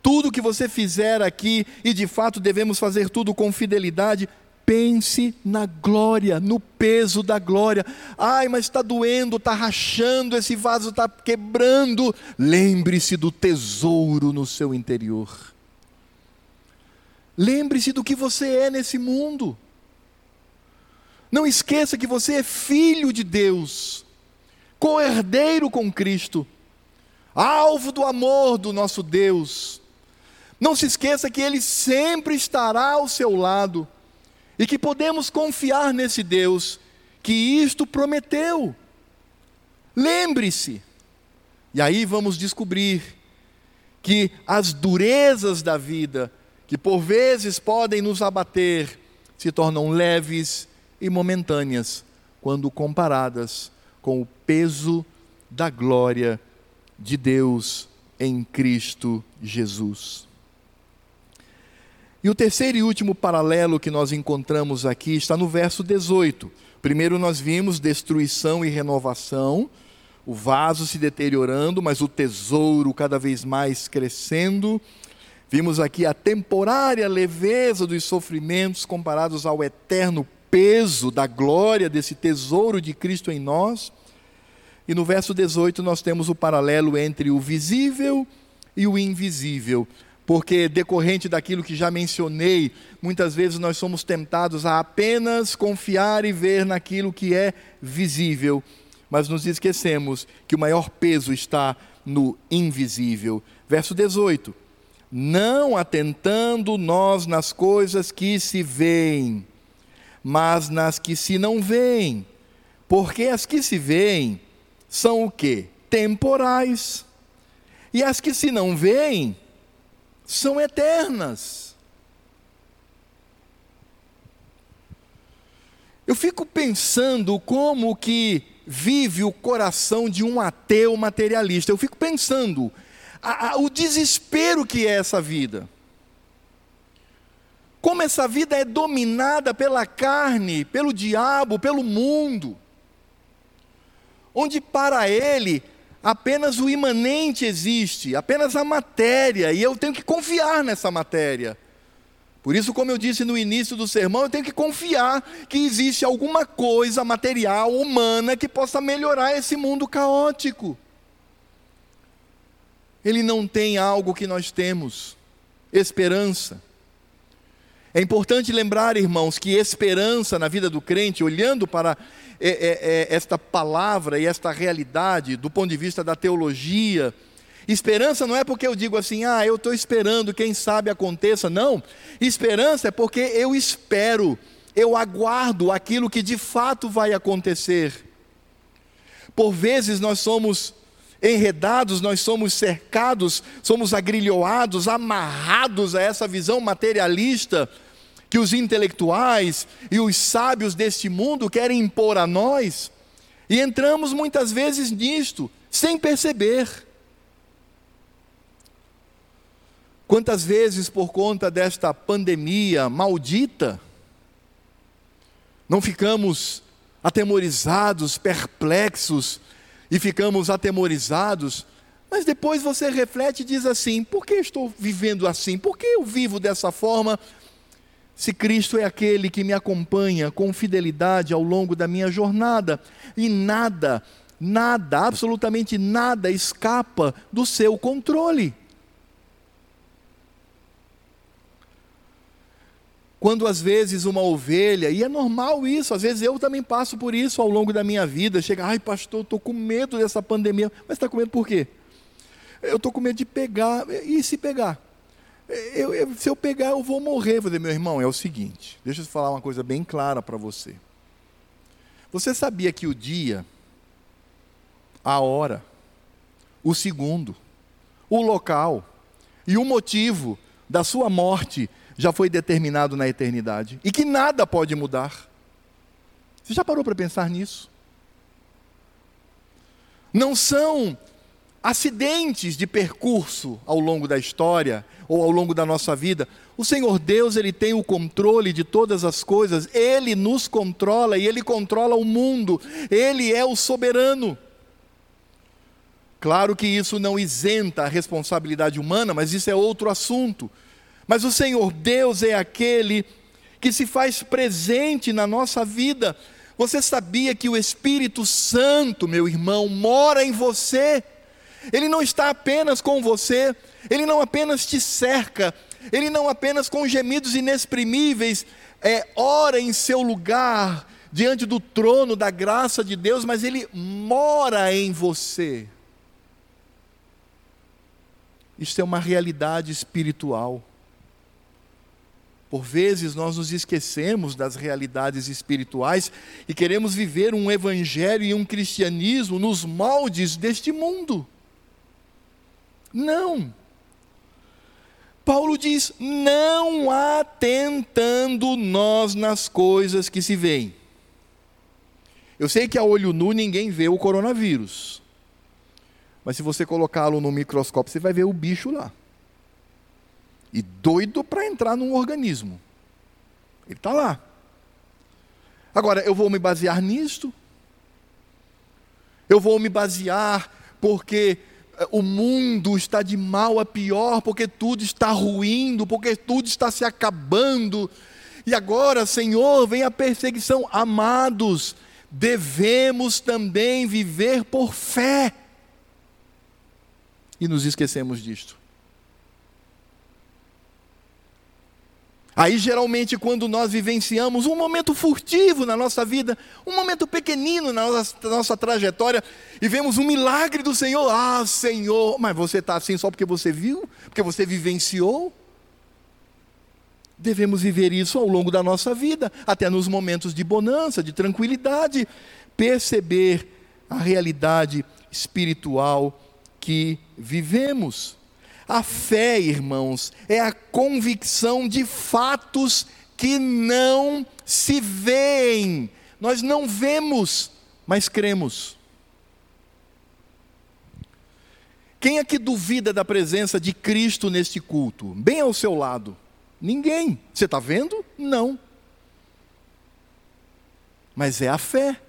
tudo que você fizer aqui, e de fato devemos fazer tudo com fidelidade, pense na glória, no peso da glória. Ai, mas está doendo, está rachando, esse vaso está quebrando. Lembre-se do tesouro no seu interior. Lembre-se do que você é nesse mundo. Não esqueça que você é filho de Deus, co-herdeiro com Cristo, alvo do amor do nosso Deus não se esqueça que Ele sempre estará ao seu lado e que podemos confiar nesse Deus que isto prometeu. Lembre-se, e aí vamos descobrir que as durezas da vida, que por vezes podem nos abater, se tornam leves e momentâneas quando comparadas com o peso da glória de Deus em Cristo Jesus. E o terceiro e último paralelo que nós encontramos aqui está no verso 18. Primeiro nós vimos destruição e renovação, o vaso se deteriorando, mas o tesouro cada vez mais crescendo. Vimos aqui a temporária leveza dos sofrimentos comparados ao eterno peso da glória desse tesouro de Cristo em nós. E no verso 18 nós temos o paralelo entre o visível e o invisível porque decorrente daquilo que já mencionei, muitas vezes nós somos tentados a apenas confiar e ver naquilo que é visível, mas nos esquecemos que o maior peso está no invisível. Verso 18: Não atentando nós nas coisas que se veem, mas nas que se não veem, porque as que se veem são o que? Temporais. E as que se não veem, são eternas. Eu fico pensando como que vive o coração de um ateu materialista. Eu fico pensando a, a, o desespero que é essa vida. Como essa vida é dominada pela carne, pelo diabo, pelo mundo. Onde para ele apenas o imanente existe, apenas a matéria, e eu tenho que confiar nessa matéria. Por isso, como eu disse no início do sermão, eu tenho que confiar que existe alguma coisa material, humana, que possa melhorar esse mundo caótico. Ele não tem algo que nós temos, esperança. É importante lembrar, irmãos, que esperança na vida do crente, olhando para é, é, é, esta palavra e esta realidade do ponto de vista da teologia, esperança não é porque eu digo assim, ah, eu estou esperando, quem sabe aconteça. Não. Esperança é porque eu espero, eu aguardo aquilo que de fato vai acontecer. Por vezes nós somos enredados, nós somos cercados, somos agrilhoados, amarrados a essa visão materialista que os intelectuais e os sábios deste mundo querem impor a nós, e entramos muitas vezes nisto, sem perceber. Quantas vezes, por conta desta pandemia maldita, não ficamos atemorizados, perplexos e ficamos atemorizados, mas depois você reflete e diz assim: por que estou vivendo assim? Por que eu vivo dessa forma? Se Cristo é aquele que me acompanha com fidelidade ao longo da minha jornada e nada, nada, absolutamente nada escapa do seu controle. Quando às vezes uma ovelha, e é normal isso, às vezes eu também passo por isso ao longo da minha vida, chega, ai pastor, estou com medo dessa pandemia, mas está com medo por quê? Eu estou com medo de pegar, e se pegar? Eu, eu, se eu pegar, eu vou morrer. Vou dizer, meu irmão, é o seguinte, deixa eu falar uma coisa bem clara para você. Você sabia que o dia, a hora, o segundo, o local e o motivo da sua morte já foi determinado na eternidade e que nada pode mudar. Você já parou para pensar nisso? Não são acidentes de percurso ao longo da história ou ao longo da nossa vida. O Senhor Deus, ele tem o controle de todas as coisas, ele nos controla e ele controla o mundo. Ele é o soberano. Claro que isso não isenta a responsabilidade humana, mas isso é outro assunto. Mas o Senhor Deus é aquele que se faz presente na nossa vida. Você sabia que o Espírito Santo, meu irmão, mora em você? Ele não está apenas com você, ele não apenas te cerca, ele não apenas com gemidos inexprimíveis é, ora em seu lugar diante do trono da graça de Deus, mas ele mora em você. Isto é uma realidade espiritual. Por vezes nós nos esquecemos das realidades espirituais e queremos viver um evangelho e um cristianismo nos moldes deste mundo. Não. Paulo diz: não atentando nós nas coisas que se veem. Eu sei que a olho nu ninguém vê o coronavírus. Mas se você colocá-lo no microscópio, você vai ver o bicho lá e doido para entrar num organismo. Ele está lá. Agora, eu vou me basear nisto? Eu vou me basear porque o mundo está de mal a pior, porque tudo está ruindo, porque tudo está se acabando. E agora, Senhor, vem a perseguição. Amados, devemos também viver por fé. E nos esquecemos disto. Aí, geralmente, quando nós vivenciamos um momento furtivo na nossa vida, um momento pequenino na nossa, nossa trajetória, e vemos um milagre do Senhor, ah, Senhor, mas você está assim só porque você viu, porque você vivenciou? Devemos viver isso ao longo da nossa vida, até nos momentos de bonança, de tranquilidade, perceber a realidade espiritual que vivemos. A fé, irmãos, é a convicção de fatos que não se veem. Nós não vemos, mas cremos. Quem é que duvida da presença de Cristo neste culto? Bem ao seu lado. Ninguém. Você está vendo? Não. Mas é a fé.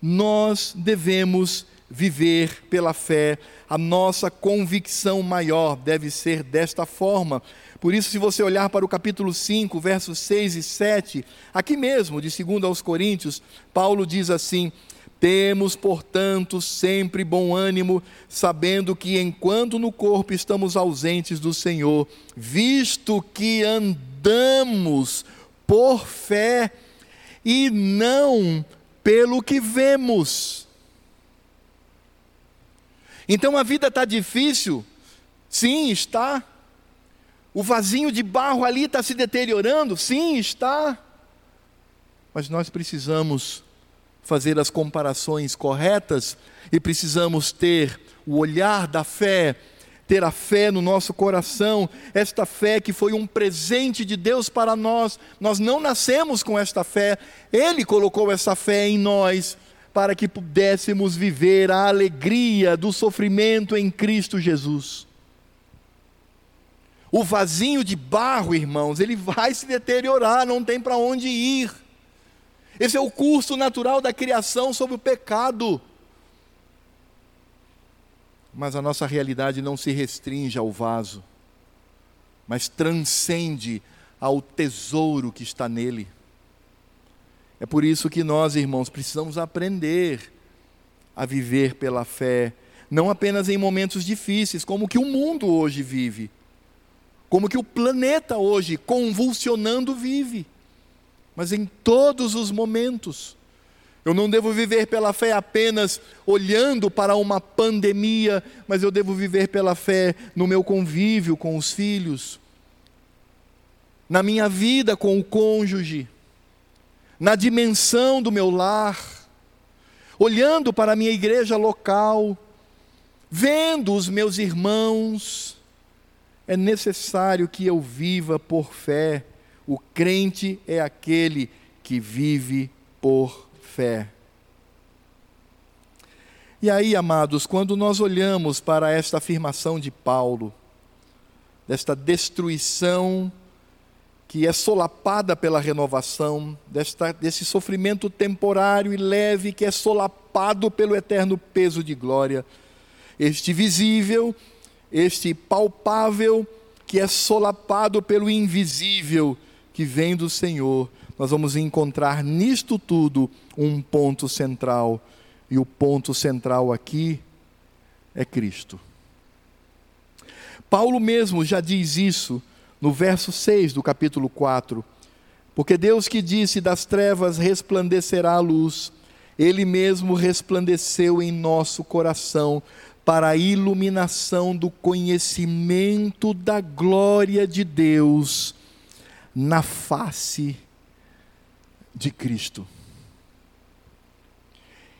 Nós devemos viver pela fé. A nossa convicção maior deve ser desta forma. Por isso, se você olhar para o capítulo 5, versos 6 e 7, aqui mesmo, de 2 aos Coríntios, Paulo diz assim: Temos, portanto, sempre bom ânimo, sabendo que enquanto no corpo estamos ausentes do Senhor, visto que andamos por fé e não pelo que vemos. Então a vida está difícil? Sim, está. O vasinho de barro ali está se deteriorando? Sim, está. Mas nós precisamos fazer as comparações corretas e precisamos ter o olhar da fé, ter a fé no nosso coração, esta fé que foi um presente de Deus para nós. Nós não nascemos com esta fé, Ele colocou essa fé em nós para que pudéssemos viver a alegria do sofrimento em Cristo Jesus. O vasinho de barro, irmãos, ele vai se deteriorar, não tem para onde ir. Esse é o curso natural da criação sobre o pecado. Mas a nossa realidade não se restringe ao vaso, mas transcende ao tesouro que está nele. É por isso que nós, irmãos, precisamos aprender a viver pela fé, não apenas em momentos difíceis, como que o mundo hoje vive, como que o planeta hoje, convulsionando, vive, mas em todos os momentos. Eu não devo viver pela fé apenas olhando para uma pandemia, mas eu devo viver pela fé no meu convívio com os filhos, na minha vida com o cônjuge, na dimensão do meu lar, olhando para a minha igreja local, vendo os meus irmãos. É necessário que eu viva por fé. O crente é aquele que vive por fé. E aí, amados, quando nós olhamos para esta afirmação de Paulo, desta destruição que é solapada pela renovação, desta, desse sofrimento temporário e leve que é solapado pelo eterno peso de glória, este visível, este palpável que é solapado pelo invisível que vem do Senhor nós vamos encontrar nisto tudo um ponto central. E o ponto central aqui é Cristo. Paulo mesmo já diz isso no verso 6 do capítulo 4. Porque Deus que disse: Das trevas resplandecerá a luz, Ele mesmo resplandeceu em nosso coração para a iluminação do conhecimento da glória de Deus na face de Cristo.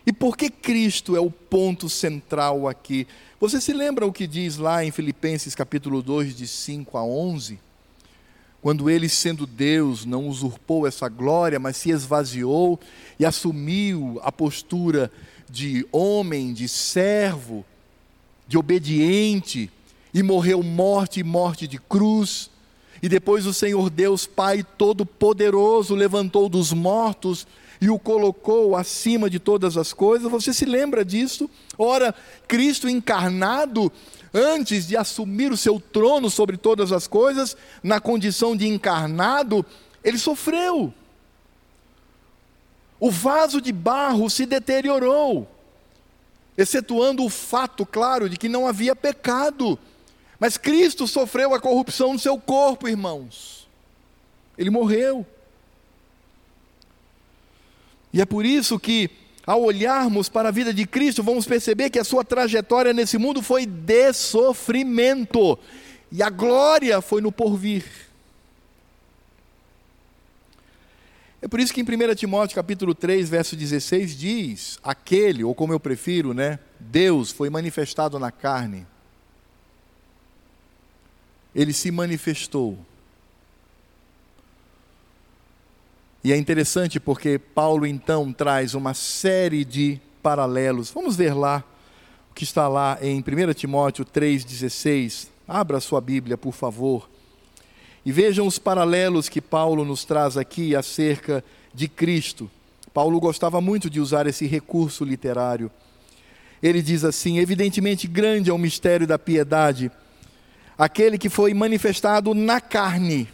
E por que Cristo é o ponto central aqui? Você se lembra o que diz lá em Filipenses capítulo 2, de 5 a 11? Quando ele, sendo Deus, não usurpou essa glória, mas se esvaziou e assumiu a postura de homem, de servo, de obediente, e morreu morte e morte de cruz. E depois o Senhor Deus, Pai Todo-Poderoso, levantou dos mortos e o colocou acima de todas as coisas. Você se lembra disso? Ora, Cristo encarnado, antes de assumir o seu trono sobre todas as coisas, na condição de encarnado, ele sofreu. O vaso de barro se deteriorou, excetuando o fato, claro, de que não havia pecado. Mas Cristo sofreu a corrupção no seu corpo, irmãos. Ele morreu. E é por isso que, ao olharmos para a vida de Cristo, vamos perceber que a sua trajetória nesse mundo foi de sofrimento, e a glória foi no porvir. É por isso que em 1 Timóteo capítulo 3, verso 16 diz: aquele, ou como eu prefiro, né, Deus foi manifestado na carne ele se manifestou. E é interessante porque Paulo então traz uma série de paralelos. Vamos ver lá o que está lá em 1 Timóteo 3,16. Abra sua Bíblia, por favor. E vejam os paralelos que Paulo nos traz aqui acerca de Cristo. Paulo gostava muito de usar esse recurso literário. Ele diz assim: evidentemente grande é o mistério da piedade aquele que foi manifestado na carne,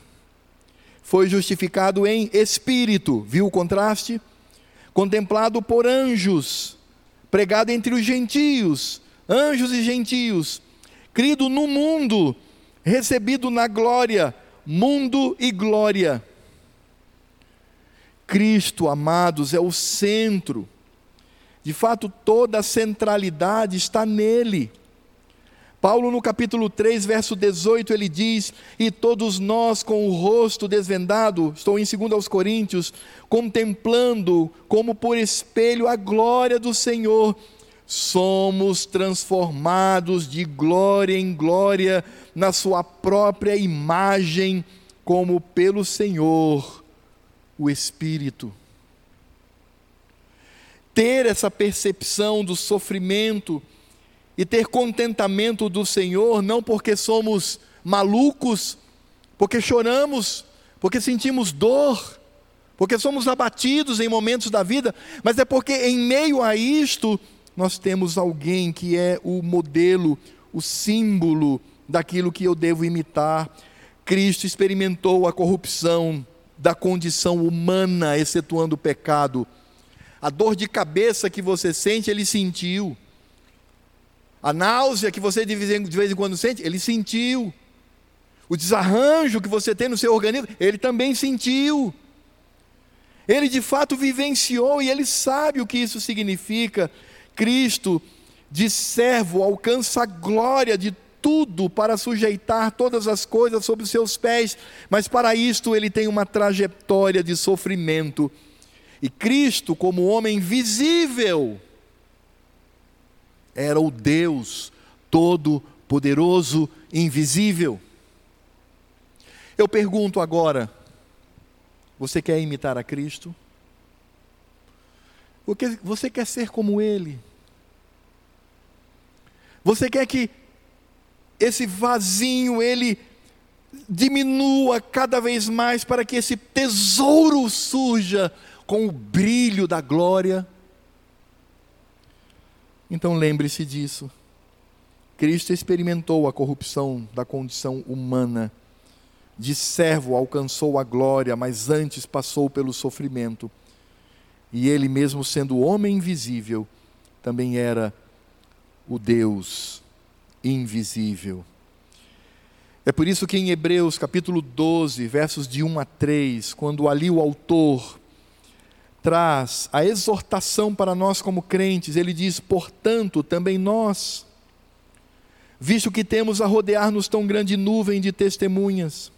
foi justificado em espírito, viu o contraste? Contemplado por anjos, pregado entre os gentios, anjos e gentios, crido no mundo, recebido na glória, mundo e glória. Cristo, amados, é o centro. De fato, toda a centralidade está nele. Paulo, no capítulo 3, verso 18, ele diz: E todos nós, com o rosto desvendado, estou em 2 Coríntios, contemplando como por espelho a glória do Senhor, somos transformados de glória em glória na Sua própria imagem, como pelo Senhor, o Espírito. Ter essa percepção do sofrimento, e ter contentamento do Senhor, não porque somos malucos, porque choramos, porque sentimos dor, porque somos abatidos em momentos da vida, mas é porque em meio a isto nós temos alguém que é o modelo, o símbolo daquilo que eu devo imitar. Cristo experimentou a corrupção da condição humana, excetuando o pecado. A dor de cabeça que você sente, ele sentiu. A náusea que você de vez em quando sente, ele sentiu. O desarranjo que você tem no seu organismo, ele também sentiu. Ele de fato vivenciou e ele sabe o que isso significa. Cristo, de servo, alcança a glória de tudo para sujeitar todas as coisas sob os seus pés, mas para isto ele tem uma trajetória de sofrimento. E Cristo, como homem visível, era o Deus todo-poderoso, invisível. Eu pergunto agora: você quer imitar a Cristo? Você quer ser como Ele? Você quer que esse vasinho ele diminua cada vez mais para que esse tesouro surja com o brilho da glória? Então lembre-se disso. Cristo experimentou a corrupção da condição humana. De servo alcançou a glória, mas antes passou pelo sofrimento. E ele, mesmo sendo homem invisível, também era o Deus invisível. É por isso que em Hebreus capítulo 12, versos de 1 a 3, quando ali o autor traz a exortação para nós como crentes. Ele diz: portanto, também nós, visto que temos a rodear-nos tão grande nuvem de testemunhas,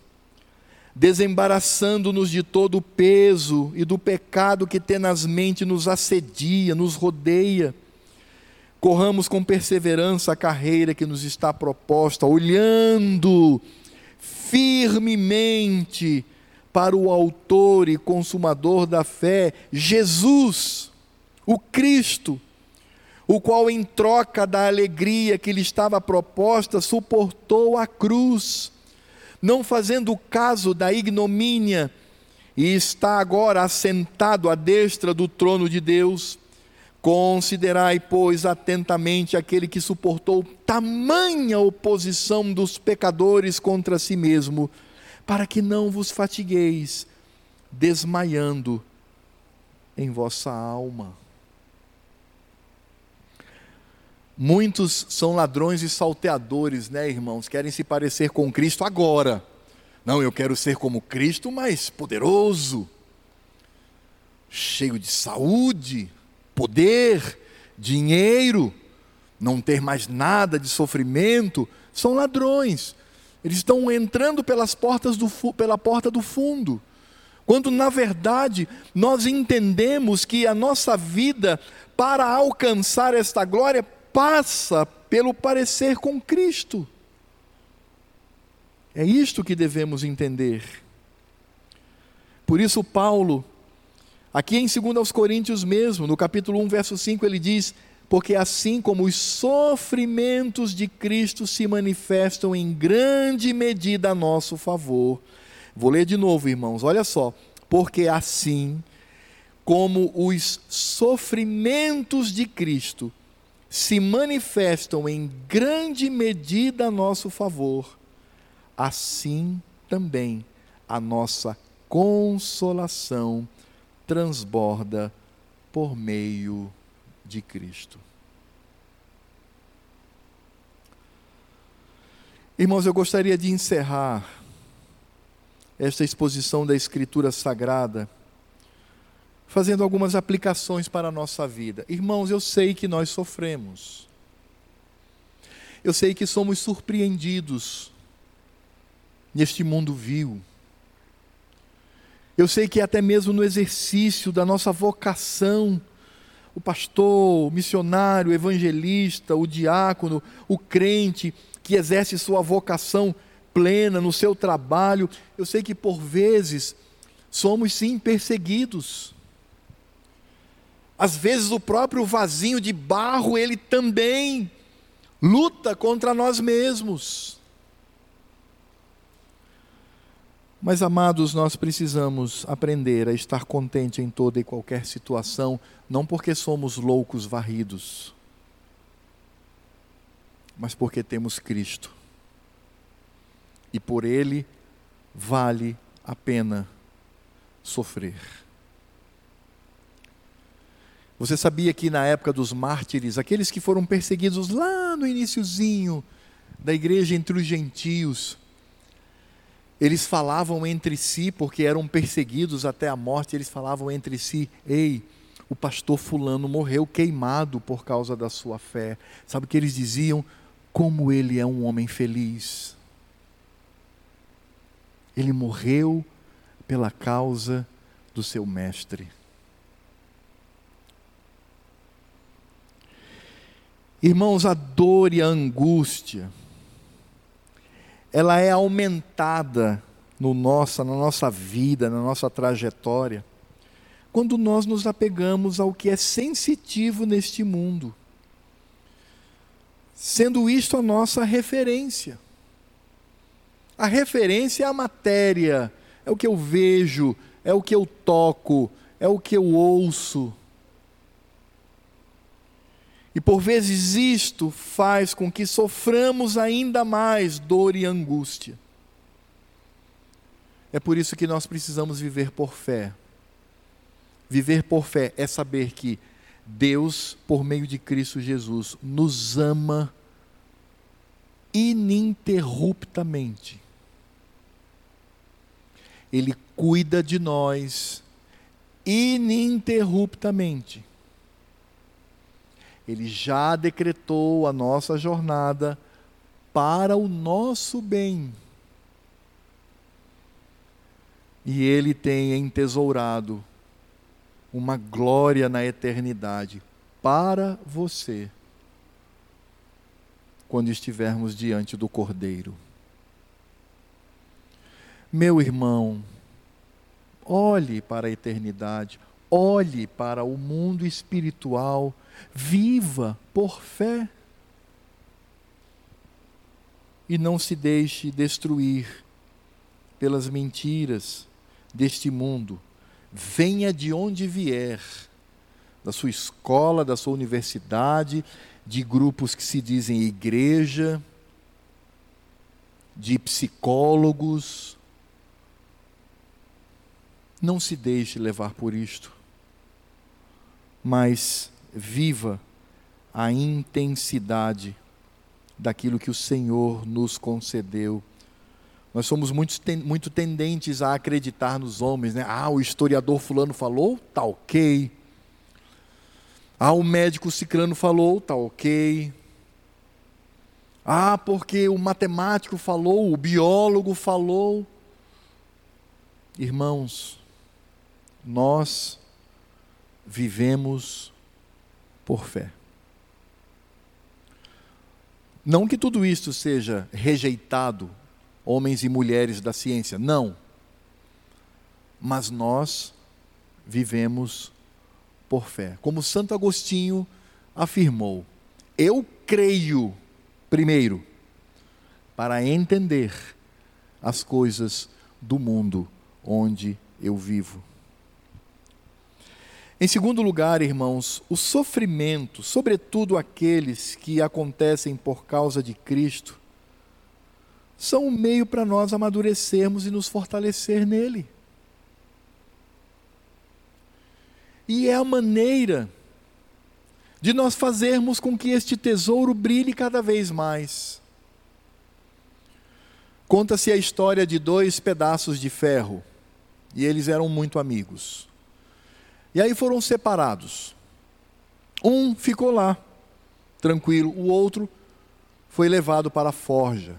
desembaraçando-nos de todo o peso e do pecado que tenazmente nos assedia, nos rodeia, corramos com perseverança a carreira que nos está proposta, olhando firmemente para o Autor e Consumador da fé, Jesus, o Cristo, o qual, em troca da alegria que lhe estava proposta, suportou a cruz, não fazendo caso da ignomínia, e está agora assentado à destra do trono de Deus. Considerai, pois, atentamente aquele que suportou tamanha oposição dos pecadores contra si mesmo para que não vos fatigueis, desmaiando em vossa alma. Muitos são ladrões e salteadores, né, irmãos? Querem se parecer com Cristo agora. Não, eu quero ser como Cristo, mas poderoso, cheio de saúde, poder, dinheiro, não ter mais nada de sofrimento. São ladrões eles estão entrando pelas portas do, pela porta do fundo. Quando na verdade nós entendemos que a nossa vida para alcançar esta glória passa pelo parecer com Cristo. É isto que devemos entender. Por isso Paulo, aqui em 2 Coríntios mesmo, no capítulo 1, verso 5, ele diz: porque assim como os sofrimentos de Cristo se manifestam em grande medida a nosso favor. Vou ler de novo, irmãos, olha só. Porque assim como os sofrimentos de Cristo se manifestam em grande medida a nosso favor, assim também a nossa consolação transborda por meio de Cristo. Irmãos, eu gostaria de encerrar esta exposição da Escritura Sagrada fazendo algumas aplicações para a nossa vida. Irmãos, eu sei que nós sofremos. Eu sei que somos surpreendidos neste mundo vil. Eu sei que até mesmo no exercício da nossa vocação o pastor, o missionário, o evangelista, o diácono, o crente que exerce sua vocação plena no seu trabalho. Eu sei que por vezes somos sim perseguidos. Às vezes o próprio vasinho de barro, ele também luta contra nós mesmos. Mas, amados, nós precisamos aprender a estar contente em toda e qualquer situação, não porque somos loucos varridos, mas porque temos Cristo. E por Ele vale a pena sofrer. Você sabia que na época dos mártires, aqueles que foram perseguidos lá no iníciozinho da igreja entre os gentios, eles falavam entre si, porque eram perseguidos até a morte, eles falavam entre si: Ei, o pastor Fulano morreu queimado por causa da sua fé. Sabe o que eles diziam? Como ele é um homem feliz. Ele morreu pela causa do seu mestre. Irmãos, a dor e a angústia, ela é aumentada no nossa, na nossa vida, na nossa trajetória, quando nós nos apegamos ao que é sensitivo neste mundo, sendo isto a nossa referência. A referência é a matéria, é o que eu vejo, é o que eu toco, é o que eu ouço. E por vezes isto faz com que soframos ainda mais dor e angústia. É por isso que nós precisamos viver por fé. Viver por fé é saber que Deus, por meio de Cristo Jesus, nos ama ininterruptamente. Ele cuida de nós ininterruptamente. Ele já decretou a nossa jornada para o nosso bem. E Ele tem entesourado uma glória na eternidade para você, quando estivermos diante do Cordeiro. Meu irmão, olhe para a eternidade, olhe para o mundo espiritual Viva por fé. E não se deixe destruir pelas mentiras deste mundo. Venha de onde vier, da sua escola, da sua universidade, de grupos que se dizem igreja, de psicólogos. Não se deixe levar por isto, mas viva a intensidade daquilo que o Senhor nos concedeu. Nós somos muito, muito tendentes a acreditar nos homens, né? Ah, o historiador fulano falou, tá ok. Ah, o médico ciclano falou, tá ok. Ah, porque o matemático falou, o biólogo falou. Irmãos, nós vivemos por fé. Não que tudo isto seja rejeitado, homens e mulheres da ciência, não. Mas nós vivemos por fé. Como Santo Agostinho afirmou: Eu creio, primeiro, para entender as coisas do mundo onde eu vivo. Em segundo lugar, irmãos, o sofrimento, sobretudo aqueles que acontecem por causa de Cristo, são um meio para nós amadurecermos e nos fortalecer nele. E é a maneira de nós fazermos com que este tesouro brilhe cada vez mais. Conta-se a história de dois pedaços de ferro, e eles eram muito amigos. E aí foram separados. Um ficou lá, tranquilo, o outro foi levado para a forja.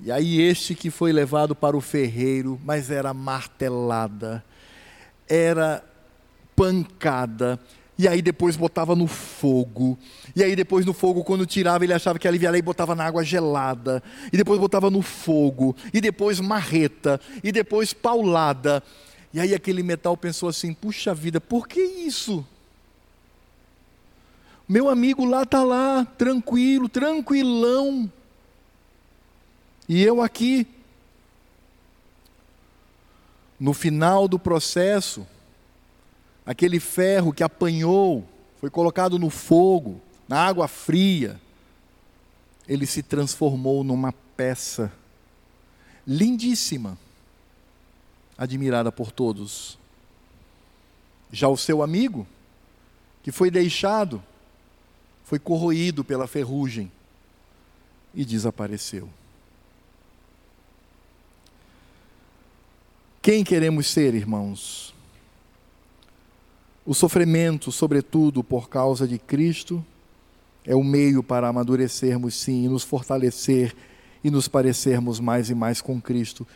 E aí este que foi levado para o ferreiro, mas era martelada, era pancada, e aí depois botava no fogo. E aí depois no fogo, quando tirava, ele achava que aliviava e botava na água gelada. E depois botava no fogo. E depois marreta. E depois paulada. E aí aquele metal pensou assim: puxa vida, por que isso? Meu amigo lá está lá, tranquilo, tranquilão. E eu aqui. no final do processo, aquele ferro que apanhou, foi colocado no fogo, na água fria, ele se transformou numa peça lindíssima, admirada por todos. Já o seu amigo, que foi deixado, foi corroído pela ferrugem e desapareceu. Quem queremos ser, irmãos? O sofrimento, sobretudo por causa de Cristo, é o meio para amadurecermos, sim, e nos fortalecer e nos parecermos mais e mais com Cristo.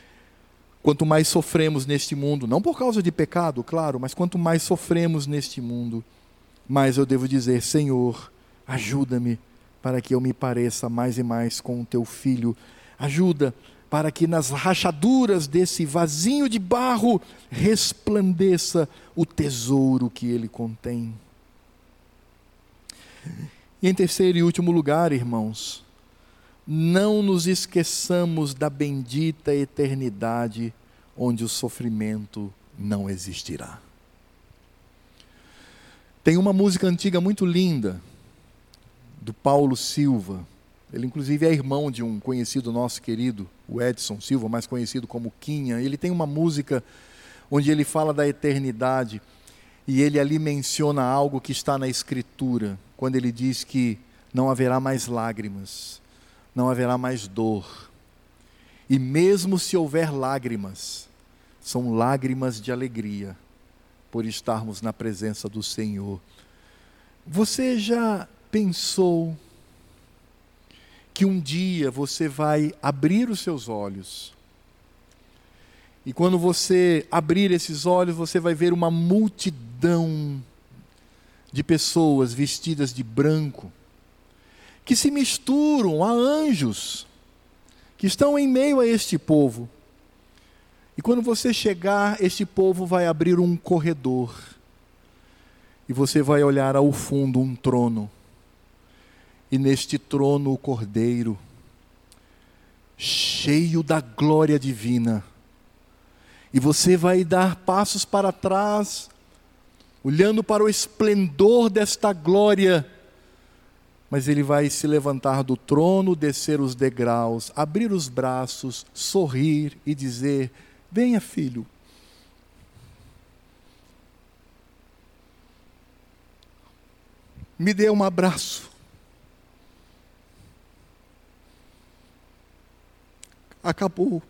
Quanto mais sofremos neste mundo, não por causa de pecado, claro, mas quanto mais sofremos neste mundo, mais eu devo dizer: Senhor, ajuda-me para que eu me pareça mais e mais com o teu filho. Ajuda para que nas rachaduras desse vasinho de barro resplandeça o tesouro que ele contém. E em terceiro e último lugar, irmãos, não nos esqueçamos da bendita eternidade onde o sofrimento não existirá. Tem uma música antiga muito linda, do Paulo Silva. Ele, inclusive, é irmão de um conhecido nosso querido, o Edson Silva, mais conhecido como Quinha. Ele tem uma música onde ele fala da eternidade e ele ali menciona algo que está na Escritura, quando ele diz que não haverá mais lágrimas, não haverá mais dor. E mesmo se houver lágrimas, são lágrimas de alegria por estarmos na presença do Senhor. Você já pensou que um dia você vai abrir os seus olhos? E quando você abrir esses olhos, você vai ver uma multidão de pessoas vestidas de branco, que se misturam a anjos que estão em meio a este povo. E quando você chegar, este povo vai abrir um corredor. E você vai olhar ao fundo um trono. E neste trono o cordeiro, cheio da glória divina. E você vai dar passos para trás, olhando para o esplendor desta glória mas ele vai se levantar do trono, descer os degraus, abrir os braços, sorrir e dizer: Venha, filho. Me dê um abraço. Acabou.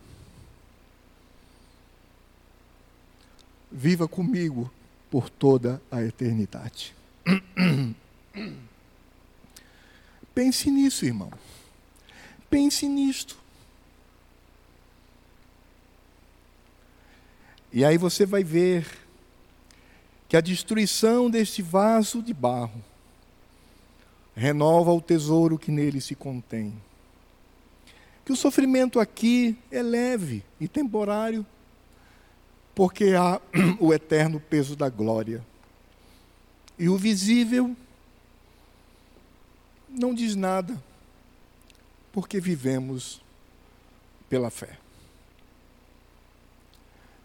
Viva comigo por toda a eternidade. Pense nisso, irmão. Pense nisto. E aí você vai ver que a destruição deste vaso de barro renova o tesouro que nele se contém. Que o sofrimento aqui é leve e temporário, porque há o eterno peso da glória. E o visível não diz nada, porque vivemos pela fé.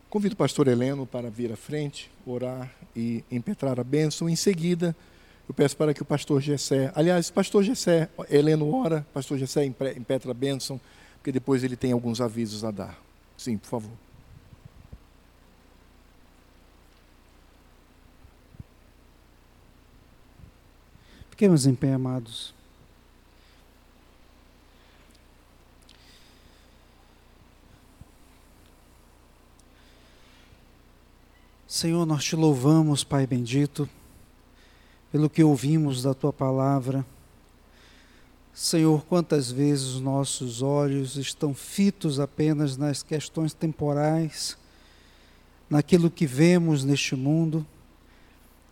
Convido o pastor Heleno para vir à frente, orar e impetrar a bênção. Em seguida, eu peço para que o pastor Gessé, aliás, pastor Gessé, Heleno ora, pastor Gessé impetra a bênção, porque depois ele tem alguns avisos a dar. Sim, por favor. Em pé, amados. Senhor, nós te louvamos, Pai bendito, pelo que ouvimos da tua palavra. Senhor, quantas vezes os nossos olhos estão fitos apenas nas questões temporais, naquilo que vemos neste mundo,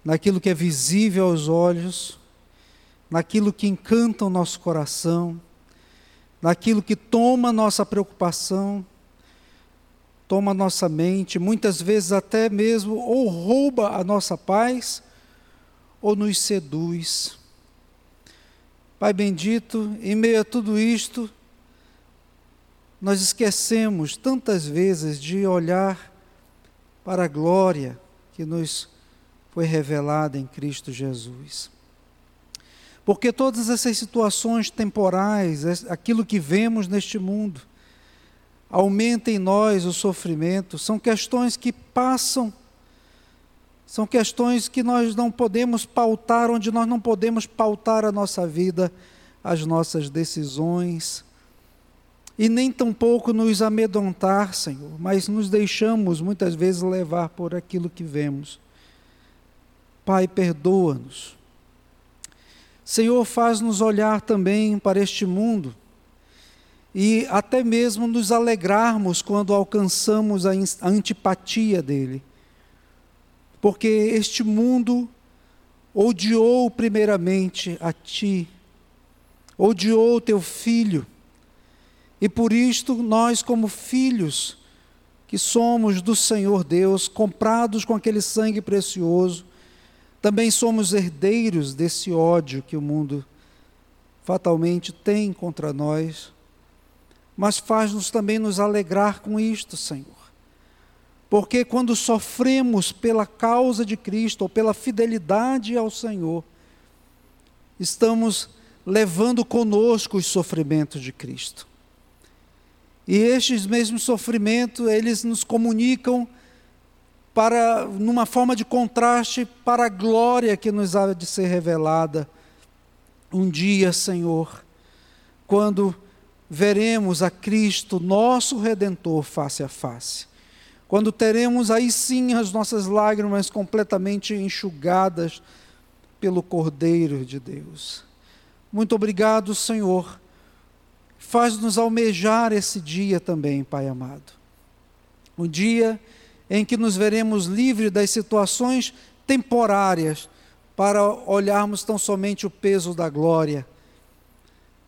naquilo que é visível aos olhos, naquilo que encanta o nosso coração, naquilo que toma nossa preocupação, toma nossa mente, muitas vezes até mesmo ou rouba a nossa paz ou nos seduz. Pai bendito, em meio a tudo isto, nós esquecemos tantas vezes de olhar para a glória que nos foi revelada em Cristo Jesus. Porque todas essas situações temporais, aquilo que vemos neste mundo, aumenta em nós o sofrimento, são questões que passam, são questões que nós não podemos pautar, onde nós não podemos pautar a nossa vida, as nossas decisões, e nem tampouco nos amedrontar, Senhor, mas nos deixamos muitas vezes levar por aquilo que vemos. Pai, perdoa-nos. Senhor, faz-nos olhar também para este mundo e até mesmo nos alegrarmos quando alcançamos a antipatia dele. Porque este mundo odiou primeiramente a ti, odiou teu filho, e por isto nós, como filhos que somos do Senhor Deus, comprados com aquele sangue precioso, também somos herdeiros desse ódio que o mundo fatalmente tem contra nós mas faz-nos também nos alegrar com isto, Senhor. Porque quando sofremos pela causa de Cristo ou pela fidelidade ao Senhor, estamos levando conosco os sofrimentos de Cristo. E estes mesmos sofrimentos, eles nos comunicam para numa forma de contraste para a glória que nos há de ser revelada um dia, Senhor, quando veremos a Cristo, nosso Redentor, face a face. Quando teremos aí sim as nossas lágrimas completamente enxugadas pelo Cordeiro de Deus. Muito obrigado, Senhor. Faz-nos almejar esse dia também, Pai amado. O dia em que nos veremos livres das situações temporárias para olharmos tão somente o peso da glória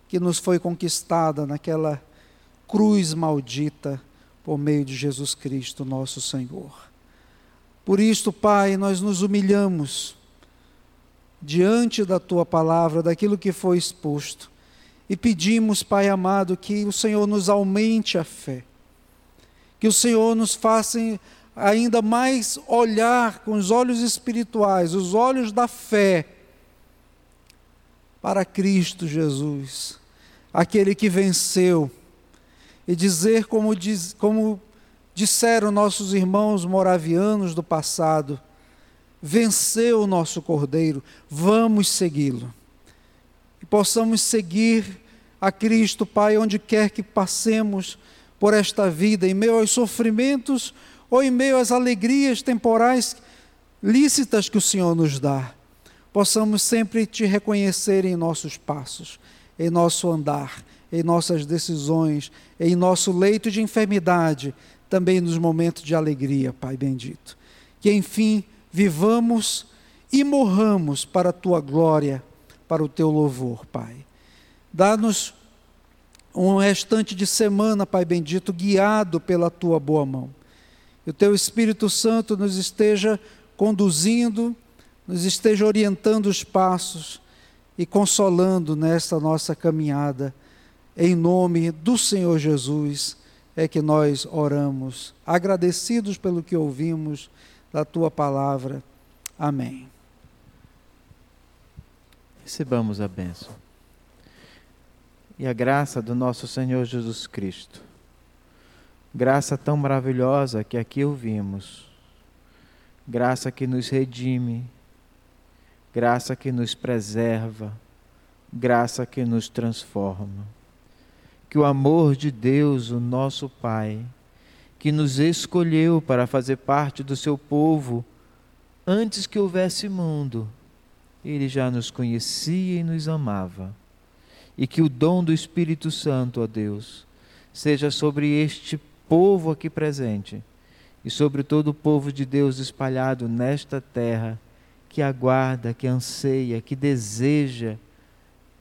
que nos foi conquistada naquela cruz maldita por meio de Jesus Cristo, nosso Senhor. Por isto, Pai, nós nos humilhamos diante da tua palavra, daquilo que foi exposto, e pedimos, Pai amado, que o Senhor nos aumente a fé, que o Senhor nos faça ainda mais olhar com os olhos espirituais, os olhos da fé, para Cristo Jesus aquele que venceu, e dizer como, diz, como disseram nossos irmãos moravianos do passado: venceu o nosso Cordeiro, vamos segui-lo. E possamos seguir a Cristo, Pai, onde quer que passemos por esta vida, em meio aos sofrimentos ou em meio às alegrias temporais lícitas que o Senhor nos dá. Possamos sempre te reconhecer em nossos passos em nosso andar, em nossas decisões, em nosso leito de enfermidade, também nos momentos de alegria, Pai bendito. Que enfim vivamos e morramos para a tua glória, para o teu louvor, Pai. Dá-nos um restante de semana, Pai bendito, guiado pela tua boa mão. Que o teu Espírito Santo nos esteja conduzindo, nos esteja orientando os passos e consolando nesta nossa caminhada. Em nome do Senhor Jesus é que nós oramos, agradecidos pelo que ouvimos da tua palavra. Amém. Recebamos a bênção. E a graça do nosso Senhor Jesus Cristo. Graça tão maravilhosa que aqui ouvimos. Graça que nos redime graça que nos preserva, graça que nos transforma. Que o amor de Deus, o nosso Pai, que nos escolheu para fazer parte do seu povo antes que houvesse mundo, ele já nos conhecia e nos amava. E que o dom do Espírito Santo, ó Deus, seja sobre este povo aqui presente e sobre todo o povo de Deus espalhado nesta terra que aguarda, que anseia, que deseja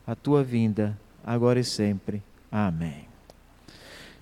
a tua vinda, agora e sempre. Amém.